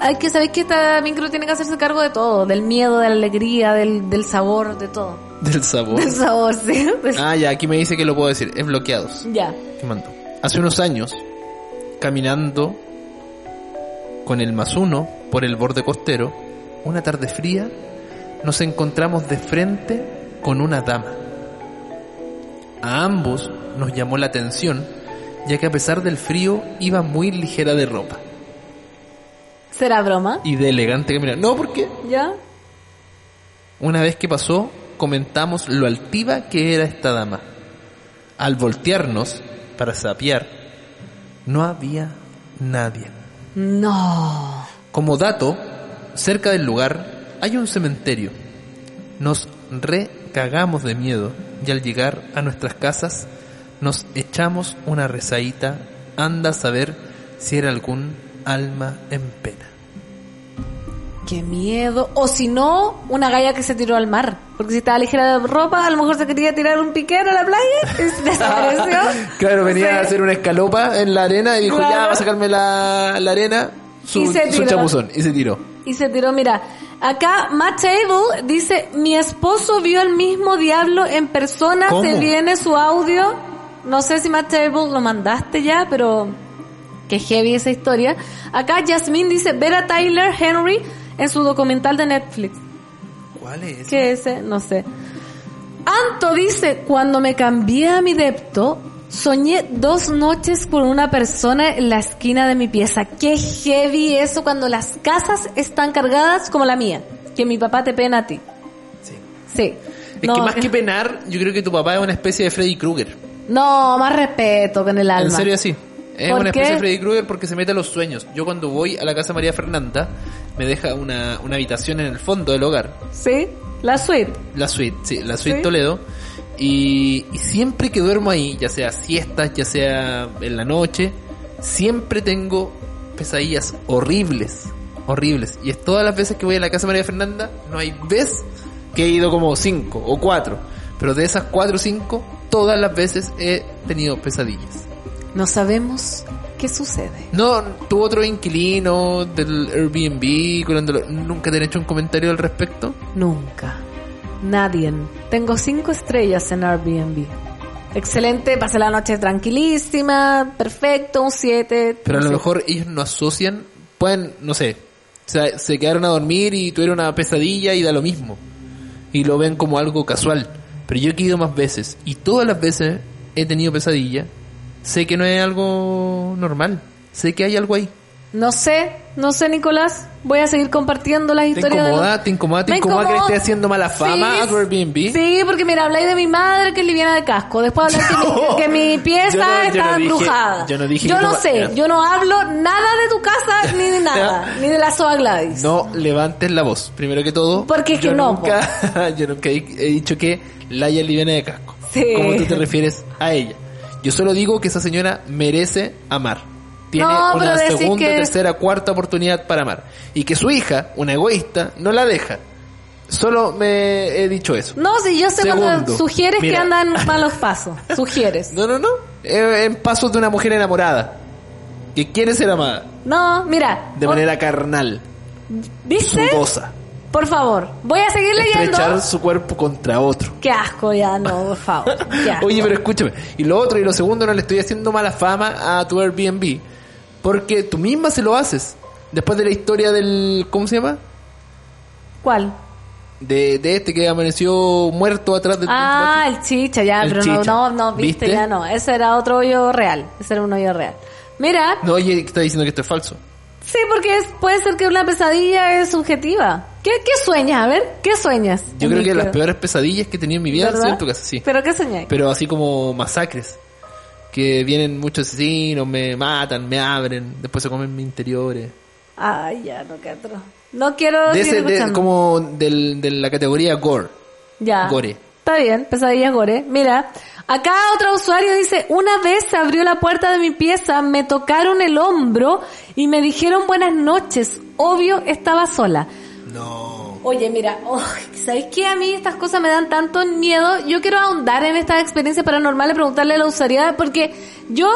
Hay que saber que esta micro tiene que hacerse cargo de todo. Del miedo, de la alegría, del, del sabor, de todo. Del sabor. Del sabor, sí. Ah, ya, aquí me dice que lo puedo decir. Es bloqueados. Ya. ¿Qué mandó? Hace unos años, caminando con el más uno por el borde costero, una tarde fría, nos encontramos de frente con una dama. A ambos nos llamó la atención, ya que a pesar del frío iba muy ligera de ropa ¿Será broma? y de elegante caminar. No, porque ¿Ya? una vez que pasó, comentamos lo altiva que era esta dama. Al voltearnos para sapear, no había nadie. No. Como dato, cerca del lugar hay un cementerio. Nos recagamos de miedo y al llegar a nuestras casas nos echamos una rezadita, anda a saber si era algún alma en pena. Qué miedo. O si no, una galla que se tiró al mar. Porque si estaba ligera de ropa, a lo mejor se quería tirar un piquero a la playa y desapareció. Claro, venía Sí. a hacer una escalopa en la arena y dijo, Claro. ya, va a sacarme la, la arena. Su, Y se su chapuzón. Y se tiró. Y se tiró, mira, acá Matt Table dice, mi esposo vio al mismo diablo en persona, ¿Cómo? se viene su audio. No sé si Matt Table lo mandaste ya, pero que heavy esa historia. Acá Jasmine dice, ver a Tyler Henry en su documental de Netflix. ¿Cuál es? ¿Qué es ese? No sé. Anto dice, cuando me cambié a mi depto, soñé dos noches con una persona en la esquina de mi pieza. Qué heavy eso cuando las casas están cargadas como la mía. Que mi papá te pena a ti. Sí. Sí. Es no, que más que penar, yo creo que tu papá es una especie de Freddy Krueger. no, más respeto con el alma. En serio, así. Es ¿Por una especie qué? de Freddy Krueger porque se mete a los sueños. Yo cuando voy a la casa María Fernanda, me deja una, una habitación en el fondo del hogar. Sí, la suite. La suite, sí, la suite Sí. Toledo. Y, y siempre que duermo ahí, ya sea siestas, ya sea en la noche, siempre tengo pesadillas horribles, horribles. Y es todas las veces que voy a la casa de María Fernanda, no hay vez que he ido como cinco o cuatro. Pero de esas cuatro o cinco, todas las veces he tenido pesadillas. No sabemos qué sucede. No, tu otro inquilino del Airbnb, nunca te han hecho un comentario al respecto. Nunca. Nadie. Tengo cinco estrellas en Airbnb. Excelente, pasé la noche tranquilísima, perfecto, un 7. Pero a lo mejor ellos no asocian, pueden, no sé, se, se quedaron a dormir y tuvieron una pesadilla y da lo mismo. Y lo ven como algo casual. Pero yo he ido más veces y todas las veces he tenido pesadilla. Sé que no es algo normal. Sé que hay algo ahí. No sé, no sé, Nicolás. Voy a seguir compartiendo las ¿Te historias. de incomoda? los- ¿Te incomoda? ¿Te incomoda que le esté haciendo mala fama Sí, a Airbnb? Sí, porque mira, habláis de mi madre que es liviana de casco. Después habláis que, mi, que mi pieza no- está embrujada. yo no dije Yo que no sé, yo no hablo nada de tu casa ni de nada, ni de la Soa Gladys. No levantes la voz, primero que todo. Porque es que yo no, Nunca, yo nunca he, he dicho que Laia es liviana de casco. Sí. ¿Cómo tú te refieres a ella? Yo solo digo que esa señora merece amar. Tiene No, una segunda, que- tercera, cuarta oportunidad para amar. Y que su hija, una egoísta, no la deja. Solo me he dicho eso. No, si yo sé cuando sugieres que mira. andan malos pasos. Sugieres. No, no, no. En pasos de una mujer enamorada. Que quiere ser amada. No, mira. De o- manera carnal. ¿Viste? Sudosa. Por favor, voy a seguir leyendo. Estrechar su cuerpo contra otro. Qué asco ya, no, por favor. Oye, pero escúchame. Y lo otro y lo segundo, no le estoy haciendo mala fama a tu Airbnb. Porque tú misma se lo haces. Después de la historia del... ¿Cómo se llama? ¿Cuál? De, de este que amaneció muerto atrás del... Ah, el chicha, ya, El pero chicha. no, no, no, viste, ¿Viste? ya no. Ese era otro hoyo real. Ese era un hoyo real. Mira, No, oye, está diciendo que esto es falso. sí, porque es- puede ser que una pesadilla es subjetiva. ¿Qué, qué sueñas? A ver, ¿qué sueñas? Yo creo que las peores pesadillas que he tenido en mi vida ¿Verdad? sido en tu casa, sí. ¿Pero qué soñáis? Pero así como masacres. Que vienen muchos asesinos, me matan, me abren, después se comen mis interiores. Ay, ya, no, qué atroz. No quiero De ese, de- como del, de la categoría gore. Ya. Gore. Está bien, pesadillas gore. Mira, acá otro usuario dice, una vez se abrió la puerta de mi pieza, me tocaron el hombro y me dijeron buenas noches. Obvio, estaba sola. No. Oye, mira, oh, ¿sabéis qué? A mí estas cosas me dan tanto miedo. Yo quiero ahondar en esta experiencia paranormal y preguntarle a la usuario porque yo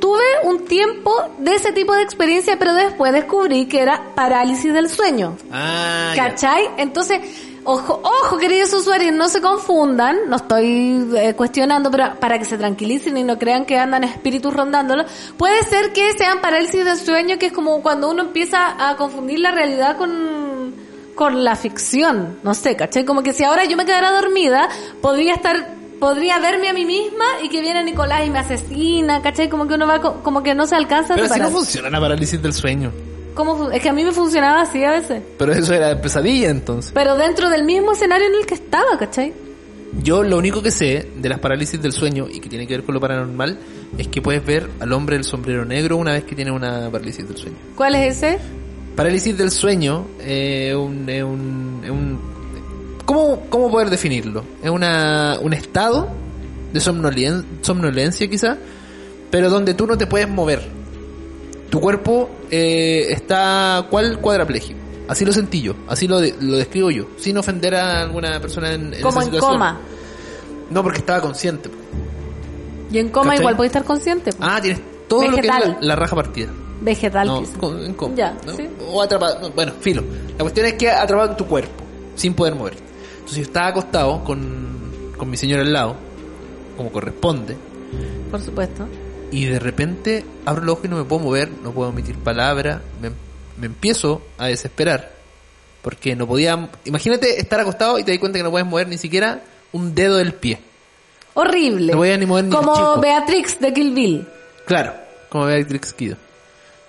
tuve un tiempo de ese tipo de experiencia, pero después descubrí que era parálisis del sueño. Ah, ya. ¿Cachai? Entonces, ojo, ojo, queridos usuarios, no se confundan, no estoy eh, cuestionando, pero para que se tranquilicen y no crean que andan espíritus rondándolo, puede ser que sean parálisis del sueño, que es como cuando uno empieza a confundir la realidad con, con la ficción, no sé, ¿cachai? Como que si ahora yo me quedara dormida, podría estar podría verme a mí misma y que viene Nicolás y me asesina, ¿cachai? Como que uno va, co- como que no se alcanza a Pero así no funciona la parálisis del sueño. ¿Cómo es que a mí me funcionaba así a veces. Pero eso era pesadilla entonces. Pero dentro del mismo escenario en el que estaba, ¿cachai? Yo lo único que sé de las parálisis del sueño y que tiene que ver con lo paranormal es que puedes ver al hombre del sombrero negro una vez que tiene una parálisis del sueño. ¿Cuál es ese? Parálisis del sueño eh, es un, es un, es un- ¿cómo, ¿Cómo poder definirlo? Es una, un estado de somnolien- somnolencia quizá, pero donde tú no te puedes mover. Tu cuerpo eh, está cual cuadrapléjico. Así lo sentí yo, así lo, de- lo describo yo, sin ofender a alguna persona en, en Como esa en situación. coma. No, porque estaba consciente. Y en coma ¿Cachai? igual puede estar consciente. Ah, tienes todo lo que es la, Vegetal. la raja partida. Vegetal, No, con- Ya, ¿no? sí. O atrapado, no, bueno, filo. La cuestión es que atrapado en tu cuerpo, sin poder moverte. Entonces yo estaba acostado con, con mi señora al lado, como corresponde, Por supuesto. y de repente abro los ojos y no me puedo mover, no puedo emitir palabra, me, me empiezo a desesperar, porque no podía... Imagínate estar acostado y te das cuenta que no puedes mover ni siquiera un dedo del pie. Horrible. No voy a ni mover ni Como. Beatrix de Kill Bill. Claro, como Beatrix Kido,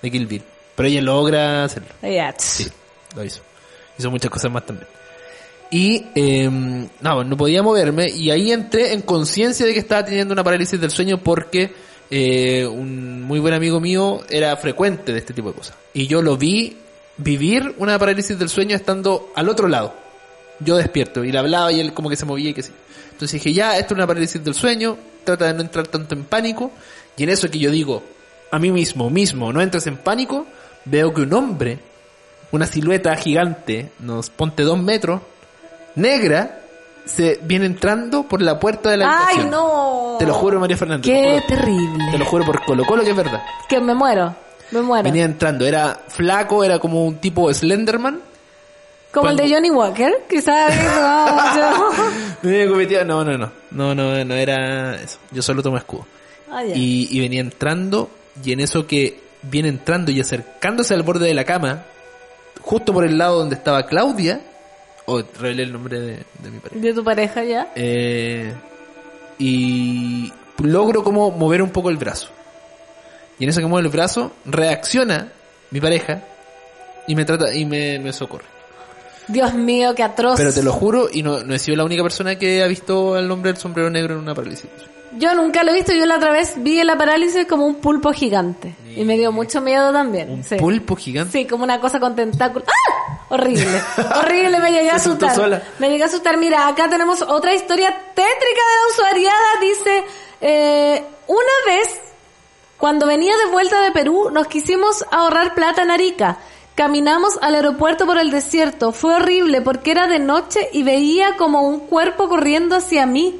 de Kill Bill. Pero ella logra hacerlo. Sí, lo hizo. Hizo muchas cosas más también. Y eh, no, no podía moverme y ahí entré en conciencia de que estaba teniendo una parálisis del sueño porque eh, un muy buen amigo mío era frecuente de este tipo de cosas. Y yo lo vi vivir una parálisis del sueño estando al otro lado. Yo despierto y le hablaba y él como que se movía y que sí. Entonces dije, ya, esto es una parálisis del sueño, trata de no entrar tanto en pánico. Y en eso que yo digo, a mí mismo, mismo, no entres en pánico, veo que un hombre, una silueta gigante, nos ponte dos metros, negra, se viene entrando por la puerta de la ¡Ay, habitación. no! Te lo juro, María Fernanda. te lo Qué juro. terrible. Te lo juro por Colo Colo que es verdad. Que me muero. Me muero. Venía entrando, era flaco, era como un tipo Slenderman. Como el de Johnny Walker. Quizás. no, No, no, no. No, no, no era eso. Yo solo tomo escudo. Ah, y venía entrando, y en eso que viene entrando y acercándose al borde de la cama, justo por el lado donde estaba Claudia, o revelé el nombre de, de mi pareja, De tu pareja ya. eh, y logro como mover un poco el brazo. Y en eso que mueve el brazo, reacciona mi pareja y me trata y me, me socorre. Dios mío, qué atroz. Pero te lo juro, y no, no he sido la única persona que ha visto al hombre del sombrero negro en una parálisis. Yo nunca lo he visto. Yo la otra vez vi en la parálisis como un pulpo gigante. Y me dio mucho miedo también. Un sí. pulpo gigante. Sí, como una cosa con tentáculos. ¡Ah! Horrible. Horrible, me llegué a asustar. sola. Me llegué a asustar. Mira, acá tenemos otra historia tétrica de la usuariada. Dice, eh, una vez, cuando venía de vuelta de Perú, nos quisimos ahorrar plata en Arica. Caminamos al aeropuerto por el desierto. Fue horrible porque era de noche y veía como un cuerpo corriendo hacia mí.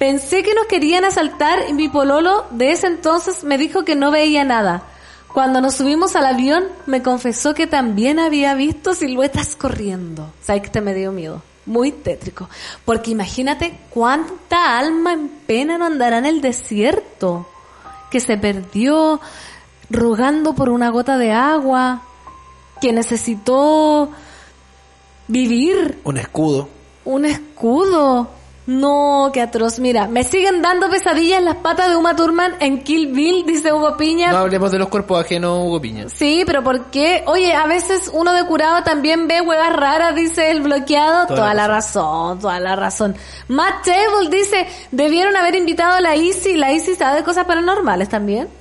Pensé que nos querían asaltar y mi pololo de ese entonces me dijo que no veía nada. Cuando nos subimos al avión, me confesó que también había visto siluetas corriendo. ¿Sabes que te me dio miedo? Muy tétrico. Porque imagínate cuánta alma en pena no andará en el desierto. Que se perdió rogando por una gota de agua. Que necesitó vivir Un escudo. un escudo. No, qué atroz. Mira, me siguen dando pesadillas las patas de Uma Thurman en Kill Bill, dice Hugo Piña. No hablemos de los cuerpos ajenos, Hugo Piña. Sí, pero ¿por qué? Oye, a veces uno de curado también ve huevas raras, dice el bloqueado. Toda Toda, la razón, toda la razón. Matt Table dice, debieron haber invitado a la Isi. La Isi sabe de cosas paranormales también.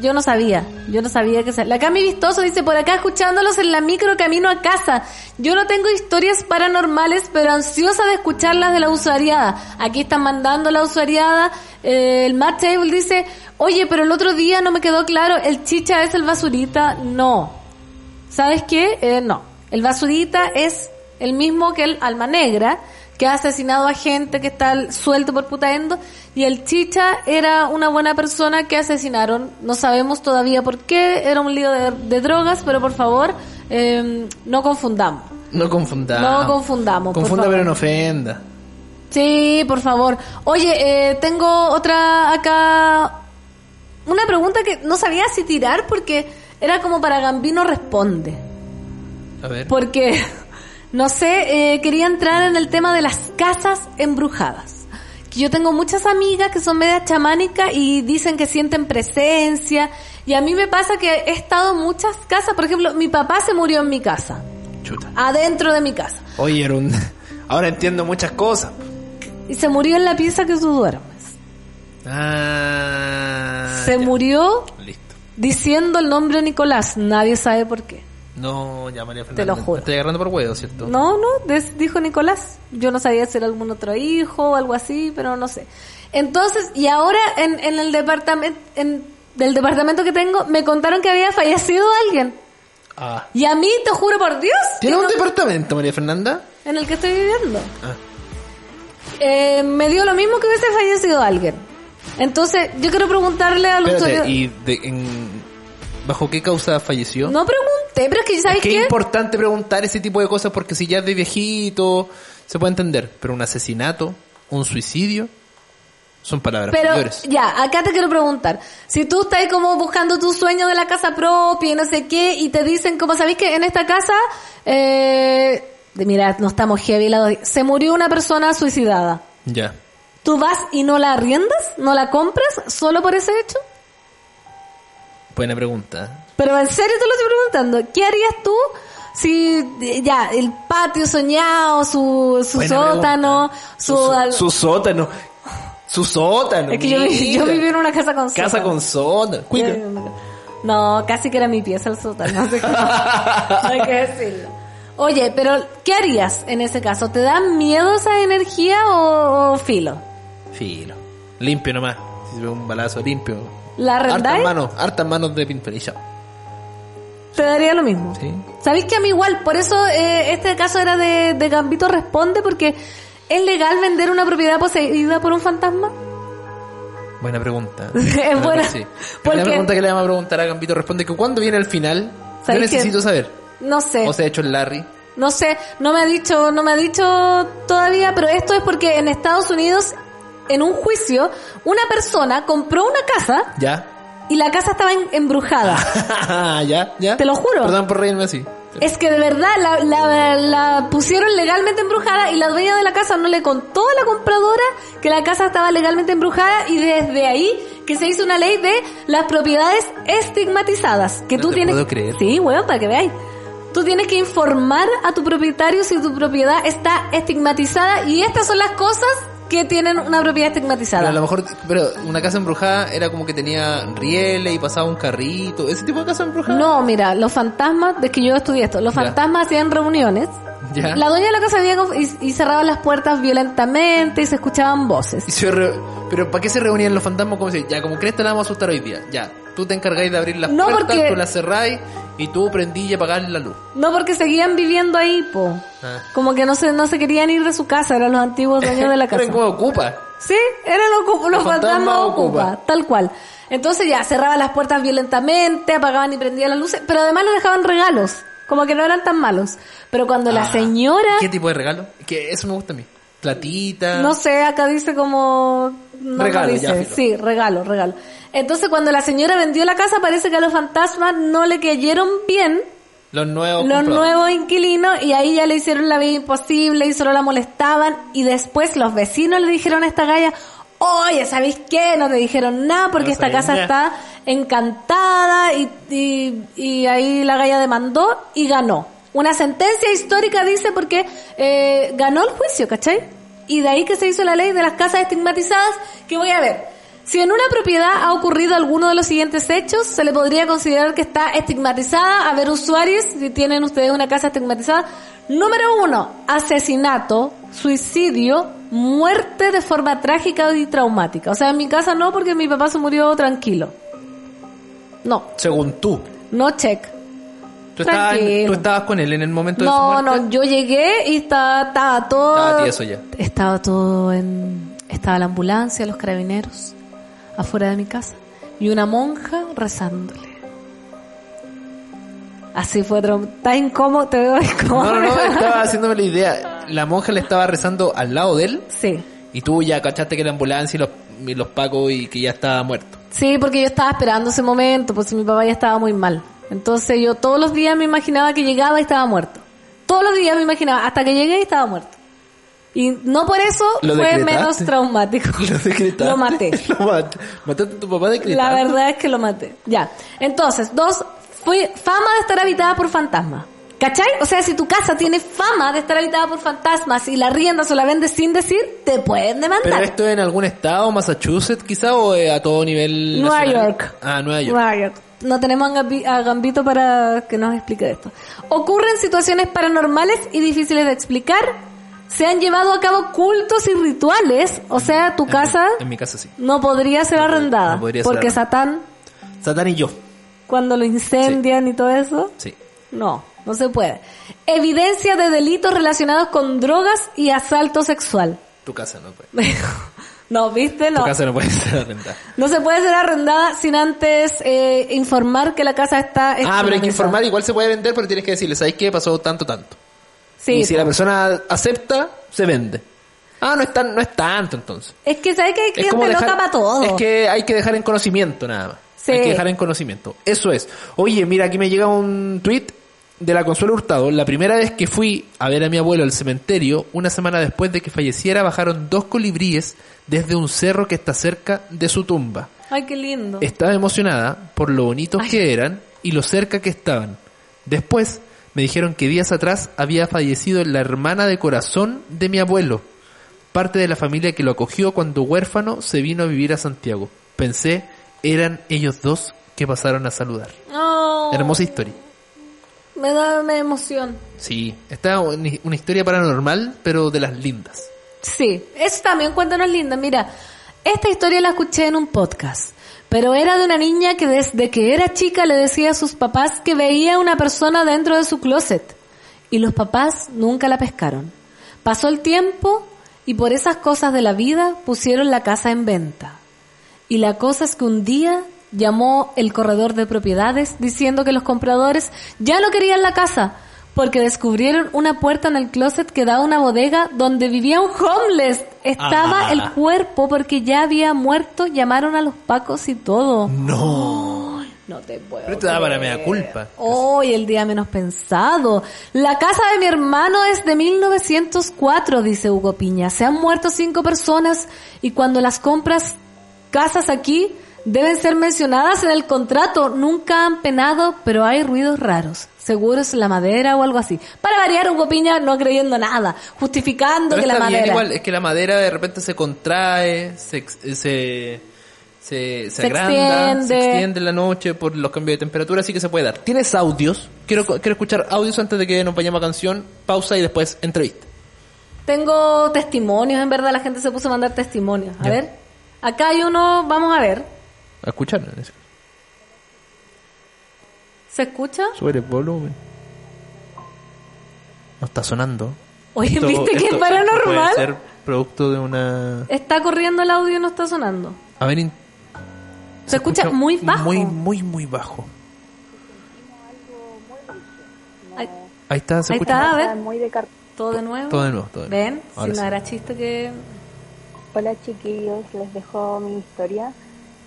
Yo, no sabía, yo no sabía que... La Cami Vistoso dice, por acá escuchándolos en la micro camino a casa. Yo no tengo historias paranormales, pero ansiosa de escucharlas de la usuariada. Aquí están mandando la usuariada. Eh, el Matt Table dice, oye, pero el otro día no me quedó claro, ¿el chicha es el basurita? No. ¿Sabes qué? Eh, no. El basurita es el mismo que el alma negra, que ha asesinado a gente que está suelto por putaendo, y el chicha era una buena persona que asesinaron. No sabemos todavía por qué, era un lío de, de drogas, pero por favor, eh, no confundamos. No confundamos. No confundamos, Confunda pero no ofenda. Sí, por favor. Oye, eh, tengo otra acá. Una pregunta que no sabía si tirar porque era como para Gambino responde. A ver. Porque, no sé, eh, quería entrar en el tema de las casas embrujadas. Que yo tengo muchas amigas que son medias chamánicas y dicen que sienten presencia. Y a mí me pasa que he estado en muchas casas. Por ejemplo, mi papá se murió en mi casa. Chuta. Adentro de mi casa. Oye, era un... Ahora entiendo muchas cosas. Y se murió en la pieza que tú duermes. Ah. se ya. murió Listo. diciendo el nombre Nicolás. Nadie sabe por qué. No, ya María Fernanda. lo juro. Estoy agarrando por huevo, ¿cierto? No, no, dijo Nicolás. Yo no sabía si era algún otro hijo o algo así, pero no sé. Entonces, y ahora en, en el departamento, en, del departamento que tengo, me contaron que había fallecido alguien. Ah. Y a mí, te juro por Dios, ¿Tiene un no- departamento, María Fernanda? en el que estoy viviendo. Ah. Eh, me dio lo mismo que hubiese fallecido alguien. Entonces, yo quiero preguntarle a los Espérate, ¿y de, en- bajo qué causa falleció? No pregunté, pero es que, ¿sabes es que qué? es importante preguntar ese tipo de cosas porque si ya es de viejito, se puede entender. Pero un asesinato, un suicidio, son palabras Pero mayores. ya, acá te quiero preguntar. Si tú estás como buscando tu sueño de la casa propia y no sé qué, y te dicen, como sabéis que en esta casa, eh, mira, no estamos heavy, la doy- se murió una persona suicidada. Ya. ¿Tú vas y no la arriendas? ¿No la compras solo por ese hecho? Buena pregunta. Pero en serio te lo estoy preguntando. ¿Qué harías tú si ya el patio soñado, su, su Buena sótano, su, su, sótano. Su sótano. es que yo, viví en una casa con Casa sótano. con sótano. Cuida. No, casi que era mi pieza el sótano. No sé cómo- no hay que decirlo. Oye, pero ¿qué harías en ese caso? ¿Te da miedo esa energía o, o filo? Filo. Limpio nomás. Si se ve un balazo limpio. ¿La Hartas arrendáis? manos, hartas manos de y chao. Te daría lo mismo. Sí. ¿Sabéis que a mí igual? Por eso eh, este caso era de, de Gambito Responde, porque ¿es legal vender una propiedad poseída por un fantasma? Buena pregunta. Es buena, Sí. porque- La pregunta que le vamos a preguntar a Gambito responde que cuando viene el final, yo ¿Sabes necesito qué? saber. No sé. O se ha hecho el Larry. No sé, no me ha dicho, no me ha dicho todavía, pero esto es porque en Estados Unidos, en un juicio, una persona compró una casa ¿Ya? y la casa estaba en- embrujada. ¿Ya? ¿Ya? Te lo juro. Perdón por reírme así. Es que de verdad la, la, la pusieron legalmente embrujada y la dueña de la casa no le contó a la compradora que la casa estaba legalmente embrujada y desde ahí que se hizo una ley de las propiedades estigmatizadas. Que No tú te tienes... puedo creer. Sí, bueno, para que veáis. Tú tienes que informar a tu propietario si tu propiedad está estigmatizada y estas son las cosas que tienen una propiedad Pero estigmatizada. a lo mejor, pero una casa embrujada era como que tenía rieles y pasaba un carrito. ¿Ese tipo de casa embrujada? No, mira, los fantasmas, es que yo estudié esto, los Ya. fantasmas hacían reuniones. Ya. La dueña de la casa había y, y cerraban las puertas violentamente y se escuchaban voces. Y se re- Pero ¿para qué se reunían los fantasmas? Como si, ya, como crees te la vamos a asustar hoy día. Ya, tú te encargáis de abrir las No, puertas, porque- tú las cerráis y tú prendí y apagás la luz. No porque seguían viviendo ahí, po. Ah. Como que no se, no se querían ir de su casa, eran los antiguos dueños de la casa. Eran como ocupa. Sí, eran los, los fantasmas ocupa, ocupa. tal cual. Entonces ya, cerraban las puertas violentamente, apagaban y prendían las luces, pero además les dejaban regalos, como que no eran tan malos. Pero cuando la Ah. señora... ¿Qué tipo de regalo? Que eso me gusta a mí. Platita. No sé, acá dice como... No Regalo, dice. ya. Sí, regalo, regalo. Entonces cuando la señora vendió la casa parece que a los fantasmas no le cayeron bien Los nuevos. los nuevos inquilinos y ahí ya le hicieron la vida imposible y solo la molestaban y después los vecinos le dijeron a esta galla, oye, ¿sabéis qué? No te dijeron nada porque No esta casa nada". está encantada y, y, y ahí la galla demandó y ganó. Una sentencia histórica dice porque eh, ganó el juicio, ¿cachai? Y de ahí que se hizo la ley de las casas estigmatizadas, que voy a ver. Si en una propiedad ha ocurrido alguno de los siguientes hechos, se le podría considerar que está estigmatizada. A ver, usuarios, si tienen ustedes una casa estigmatizada. Número uno, asesinato, suicidio, muerte de forma trágica y traumática. O sea, en mi casa no, porque mi papá se murió tranquilo. No, Según tú. no check. ¿Tú estabas. ¿Tú estabas con él en el momento de su No, muerte? no, yo llegué y estaba, estaba todo... Estaba tieso ya. Estaba todo en... Estaba la ambulancia, los carabineros, afuera de mi casa. Y una monja rezándole. Así fue. ¿Estás incómodo? Te veo incómodo. No, no, no, estaba haciéndome la idea. La monja le estaba rezando al lado de él Sí. y tú ya cachaste que la ambulancia y los, y los pacos y que ya estaba muerto. Sí, porque yo estaba esperando ese momento, pues mi papá ya estaba muy mal. Entonces yo todos los días me imaginaba que llegaba y estaba muerto. Todos los días me imaginaba, hasta que llegué y estaba muerto. Y no por eso ¿Lo fue decretaste? menos traumático. Lo decretaste. Lo maté. Lo mat- Mataste a tu papá decretando. La verdad es que lo maté. Ya. Entonces, dos, fue fama de estar habitada por fantasmas. ¿Cachai? O sea, si tu casa tiene fama de estar habitada por fantasmas y la riendas o la vendes sin decir, te pueden demandar. ¿Pero esto es en algún estado, Massachusetts quizá, o a todo nivel Nueva nacional? York. Ah, Nueva York. Nueva York. No tenemos a Gambi- a Gambito para que nos explique esto. Ocurren situaciones paranormales y difíciles de explicar. Se han llevado a cabo cultos y rituales. O sea, tu En casa mi- En mi casa sí. no podría ser No arrendada. no podría ser porque arrendada. Satán, Satán y yo. cuando lo incendian y todo eso, Sí. no, no se puede. Evidencia de delitos relacionados con drogas y asalto sexual. Tu casa no puede. no, ¿viste? Tu No. casa no puede ser arrendada. No se puede ser arrendada sin antes eh, informar que la casa está Ah, pero hay que informar, igual se puede vender, pero tienes que decirle, ¿sabes qué? Pasó tanto, tanto. Sí, y si la persona acepta, se vende. Ah, no es, tan, no es tanto entonces. Es que sabes que hay como loca dejar, para todo. Es que hay que dejar en conocimiento nada más. Sí. Hay que dejar en conocimiento. Eso es. Oye, mira, aquí me llega un tweet de la Consuelo Hurtado. La primera vez que fui a ver a mi abuelo al cementerio, una semana después de que falleciera, bajaron dos colibríes desde un cerro que está cerca de su tumba. Ay, qué lindo. Estaba emocionada por lo bonitos Ay. que eran y lo cerca que estaban. Después me dijeron que días atrás había fallecido la hermana de corazón de mi abuelo, parte de la familia que lo acogió cuando huérfano se vino a vivir a Santiago. Pensé, eran ellos dos que pasaron a saludar. Oh, Hermosa historia. Me da me emoción. Sí, esta es una una historia paranormal, pero de las lindas. Sí, eso también cuéntanos linda. Mira, esta historia la escuché en un podcast, pero era de una niña que desde que era chica le decía a sus papás que veía una persona dentro de su closet y los papás nunca la pescaron. Pasó el tiempo y por esas cosas de la vida pusieron la casa en venta. Y la cosa es que un día llamó el corredor de propiedades diciendo que los compradores ya no querían la casa porque descubrieron una puerta en el closet que daba a una bodega donde vivía un homeless. Estaba Ah. el cuerpo porque ya había muerto, llamaron a los pacos y todo. No. No te puedo. Pero te da para mea culpa. Hoy el día menos pensado. La casa de mi hermano es de 1904, dice Hugo Piña. Se han muerto cinco personas y cuando las compras casas aquí deben ser mencionadas en el contrato. Nunca han penado, pero hay ruidos raros. Seguro es la madera o algo así. Para variar, Hugo Piña no creyendo nada, justificando Pero que la madera. igual, es que la madera de repente se contrae, se, ex- se, se, se Se agranda, extiende. se extiende en la noche por los cambios de temperatura, así que se puede dar. ¿Tienes audios? Quiero, quiero escuchar audios antes de que nos vayamos a canción, pausa y después entrevista. Tengo testimonios, en verdad, la gente se puso a mandar testimonios. A Ya. ver, acá hay uno, vamos a ver. A escuchar. ¿Se escucha? Sube el volumen. No está sonando. Oye, Esto- ¿viste que es paranormal? Puede ser producto de una... Está corriendo el audio y no está sonando. A ver, in- Se, escucha, muy bajo. Muy, muy, muy bajo. Ahí, Ahí está, se ahí escucha. está, a ver. muy de car- Todo de nuevo. Todo de nuevo, todo de nuevo. Ven, Ahora si no sí. era chiste que... Hola chiquillos, les dejo mi historia.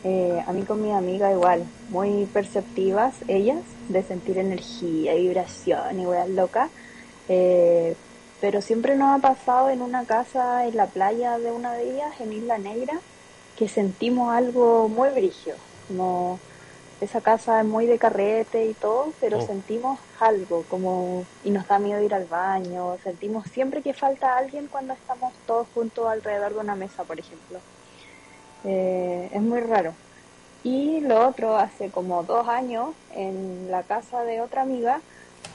Eh, a mí con mi amiga igual, muy perceptivas ellas, de sentir energía, vibración y weas locas. Eh, pero siempre nos ha pasado en una casa en la playa de una de ellas, en Isla Negra, que sentimos algo muy brigio. Como esa casa es muy de carrete y todo, pero Oh. sentimos algo, como y nos da miedo ir al baño, sentimos siempre que falta alguien cuando estamos todos juntos alrededor de una mesa, por ejemplo. Eh, es muy raro. Y lo otro, hace como dos años, en la casa de otra amiga,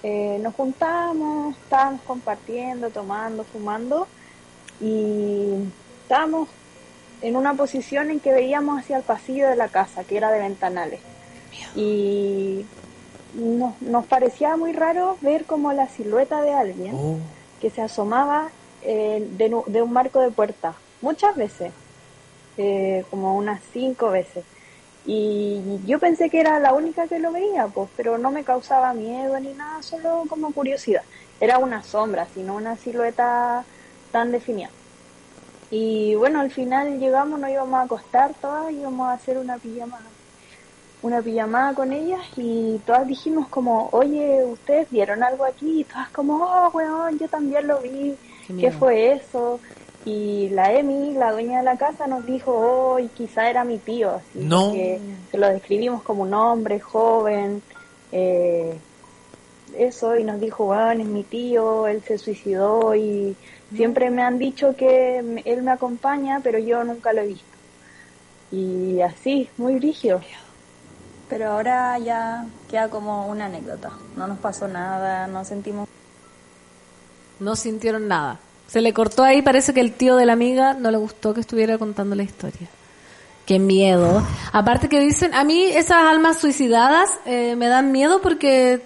eh, nos juntamos, estábamos compartiendo, tomando, fumando y estábamos en una posición en que veíamos hacia el pasillo de la casa, que era de ventanales. Y nos, nos parecía muy raro ver como la silueta de alguien Oh. que se asomaba eh, de, de un marco de puerta, muchas veces, eh, como unas cinco veces. Y yo pensé que era la única que lo veía, pues, pero no me causaba miedo ni nada, solo como curiosidad. Era una sombra, sino una silueta tan definida. Y bueno, al final llegamos, nos íbamos a acostar todas, íbamos a hacer una pijama, una pijamada con ellas y todas dijimos como, oye, ¿ustedes vieron algo aquí? Y todas como, oh, weón, yo también lo vi, Qué ¿qué, miedo. fue eso? Y la Emi, la dueña de la casa, nos dijo, oh, y quizá era mi tío, así No. que, que lo describimos como un hombre joven, eh, eso, y nos dijo, weón, es mi tío, él se suicidó y siempre me han dicho que me- él me acompaña, pero yo nunca lo he visto. Y así, muy rígido. Pero ahora ya queda como una anécdota. No nos pasó nada, no sentimos No sintieron nada. Se le cortó ahí, parece que el tío de la amiga no le gustó que estuviera contando la historia. Qué miedo. Aparte que dicen, a mí esas almas suicidadas eh, me dan miedo porque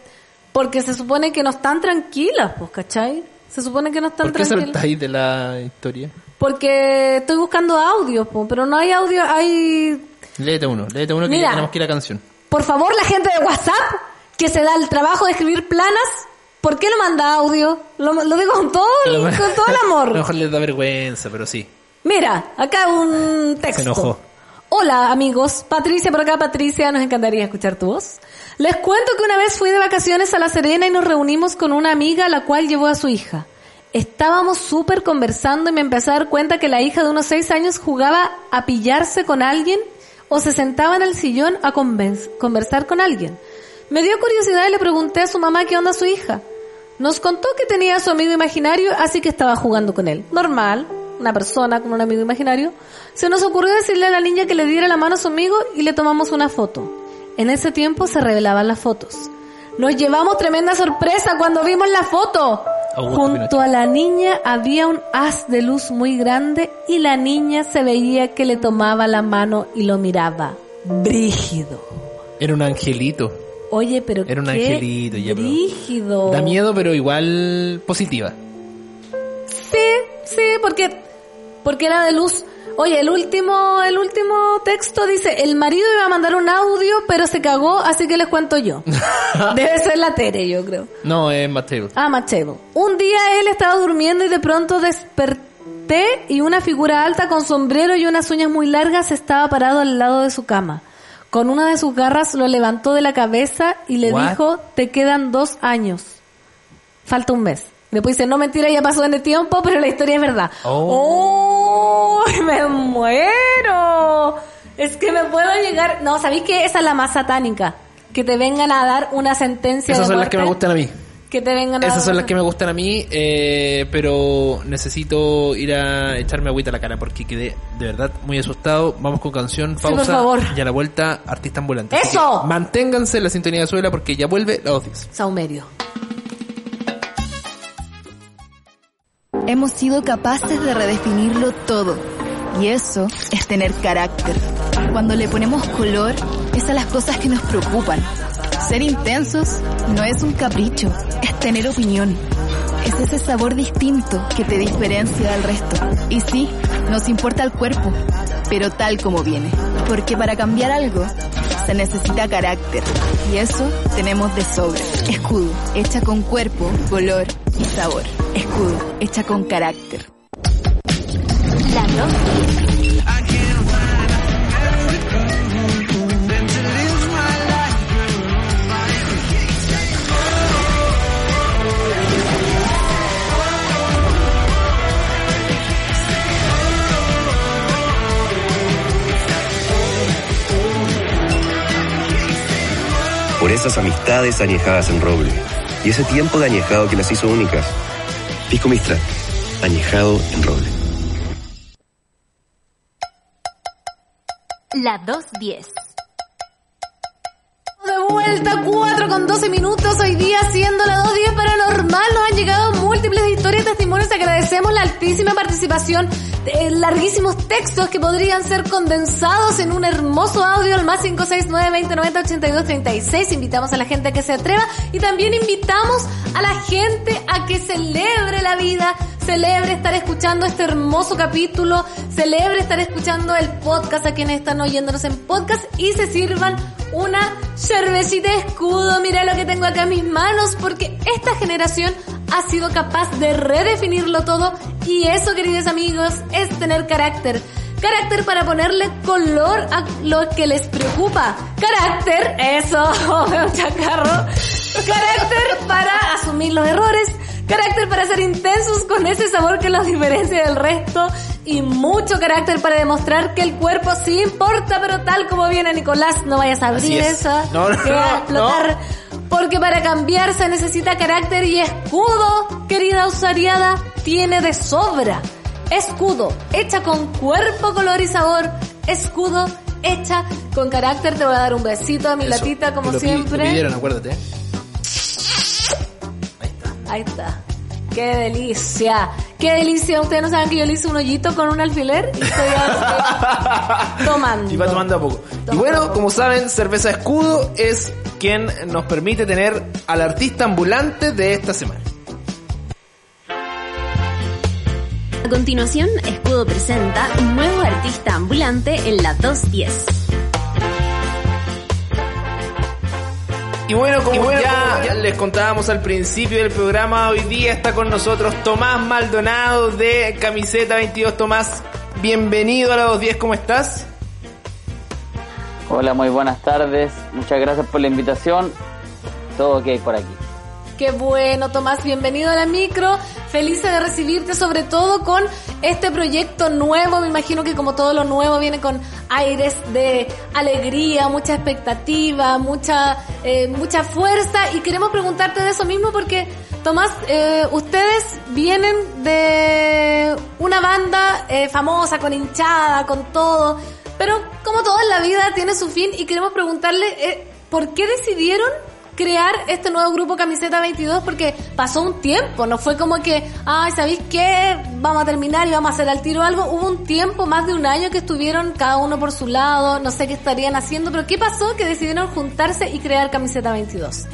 porque se supone que no están tranquilas, pues, ¿cachai? Se supone que no están ¿Por qué tranquilas. saltáis de la historia? Porque estoy buscando audios, pues, pero no hay audio, hay... Léete uno, léete uno que Mira. ya tenemos que ir a canción. Por favor, la gente de WhatsApp que se da el trabajo de escribir planas, ¿por qué no manda audio? Lo, lo digo con todo, el- con todo el A amor. lo mejor les da vergüenza, pero sí. Mira, acá un texto. Se enojó. Hola amigos, Patricia por acá, Patricia, nos encantaría escuchar tu voz. Les cuento que una vez fui de vacaciones a La Serena y nos reunimos con una amiga la cual llevó a su hija. Estábamos súper conversando y me empecé a dar cuenta que la hija de unos seis años jugaba a pillarse con alguien o se sentaba en el sillón a conversar con alguien. Me dio curiosidad y le pregunté a su mamá qué onda su hija. Nos contó que tenía a su amigo imaginario, así que estaba jugando con él. Normal, una persona con un amigo imaginario. Se nos ocurrió decirle a la niña que le diera la mano a su amigo y le tomamos una foto. En ese tiempo se revelaban las fotos. Nos llevamos tremenda sorpresa cuando vimos la foto. Augusto Junto Pinochet. a la niña había un haz de luz muy grande y la niña se veía que le tomaba la mano y lo miraba. Brígido. Era un angelito. Oye, pero Era un qué angelito, ya, pero- brígido. Da miedo, pero igual positiva. Sí, sí, porque porque era de luz. Oye, el último el último texto dice, "El marido iba a mandar un audio, pero se cagó, así que les cuento yo." Debe ser la Tere, yo creo. No, es Mateo. Ah, Machebo. Un día él estaba durmiendo y de pronto desperté y una figura alta con sombrero y unas uñas muy largas estaba parado al lado de su cama. Con una de sus garras lo levantó de la cabeza y le What? dijo, te quedan dos años. Falta un mes. Después dice, no mentira, ya pasó en el tiempo, pero la historia es verdad. Oh. ¡Oh! ¡Me muero! Es que me puedo llegar... No, ¿sabéis que esa es la más satánica? Que te vengan a dar una sentencia Esas de son las que me gustan a mí. Que te vengan a Esas son las que me gustan a mí, eh, pero necesito ir a echarme agüita a la cara porque quedé de verdad muy asustado. Vamos con canción, Sí, pausa por favor. y a la vuelta artista ambulante. ¡Eso! que Manténganse en la sintonía de suela porque ya vuelve la Otis. Saumerio. Hemos sido capaces de redefinirlo todo. Y eso es tener carácter. Cuando le ponemos color, es a las cosas que nos preocupan. Ser intensos no es un capricho, es tener opinión. Es ese sabor distinto que te diferencia del resto. Y sí, nos importa el cuerpo, pero tal como viene. Porque para cambiar algo, se necesita carácter. Y eso tenemos de sobra. Escudo, hecha con cuerpo, color y sabor. Escudo, hecha con carácter. Esas amistades añejadas en roble y ese tiempo de añejado que las hizo únicas. Pisco Mistral, añejado en roble. La 210. Vuelta, 4 con 12 minutos. Hoy día, siendo la 210 paranormal, nos han llegado múltiples historias y testimonios. Agradecemos la altísima participación de larguísimos textos que podrían ser condensados en un hermoso audio al más 569-2090-8236. Invitamos a la gente a que se atreva y también invitamos a la gente a que celebre la vida, celebre estar escuchando este hermoso capítulo, celebre estar escuchando el podcast a quienes están oyéndonos en podcast y se sirvan una cervecita escudo. Mira lo que tengo acá en mis manos porque esta generación ha sido capaz de redefinirlo todo y eso, queridos amigos, es tener carácter. Carácter para ponerle color a lo que les preocupa. Carácter, eso, chacarro. Carácter para asumir los errores. Carácter para ser intensos con ese sabor que los diferencia del resto. Y mucho carácter para demostrar que el cuerpo sí importa, pero tal como viene Nicolás, no vayas a abrir es. esa. No, no, que va a no, explotar. Porque para cambiar se necesita carácter y escudo, querida usariada, tiene de sobra. Escudo, hecha con cuerpo, color y sabor. Escudo, hecha con carácter. Te voy a dar un besito a mi Eso, latita, como que lo pi- siempre. Lo pidieron, acuérdate. Ahí está. ¡Qué delicia! ¡Qué delicia! Ustedes no saben que yo le hice un hoyito con un alfiler y estoy tomando. Y va tomando a poco. Y bueno, como saben, Cerveza Escudo es quien nos permite tener al artista ambulante de esta semana. A continuación, Escudo presenta un nuevo artista ambulante en la 210. Y bueno, como ya, ya les contábamos al principio del programa, hoy día está con nosotros Tomás Maldonado de Camiseta 22. Tomás, bienvenido a la 210, ¿cómo estás? Hola, muy buenas tardes. Muchas gracias por la invitación. Todo ok por aquí. Qué bueno, Tomás, bienvenido a la micro. Feliz de recibirte, sobre todo con este proyecto nuevo. Me imagino que como todo lo nuevo viene con aires de alegría, mucha expectativa, mucha, eh, mucha fuerza. Y queremos preguntarte de eso mismo porque, Tomás, eh, ustedes vienen de una banda eh, famosa, con hinchada, con todo. Pero como todo en la vida tiene su fin y queremos preguntarle, eh, ¿por qué decidieron crear este nuevo grupo Camiseta 22 porque pasó un tiempo, no fue como que, ay, ¿sabéis qué? Vamos a terminar y vamos a hacer al tiro algo. Hubo un tiempo, más de un año que estuvieron cada uno por su lado, no sé qué estarían haciendo, pero ¿qué pasó que decidieron juntarse y crear Camiseta 22?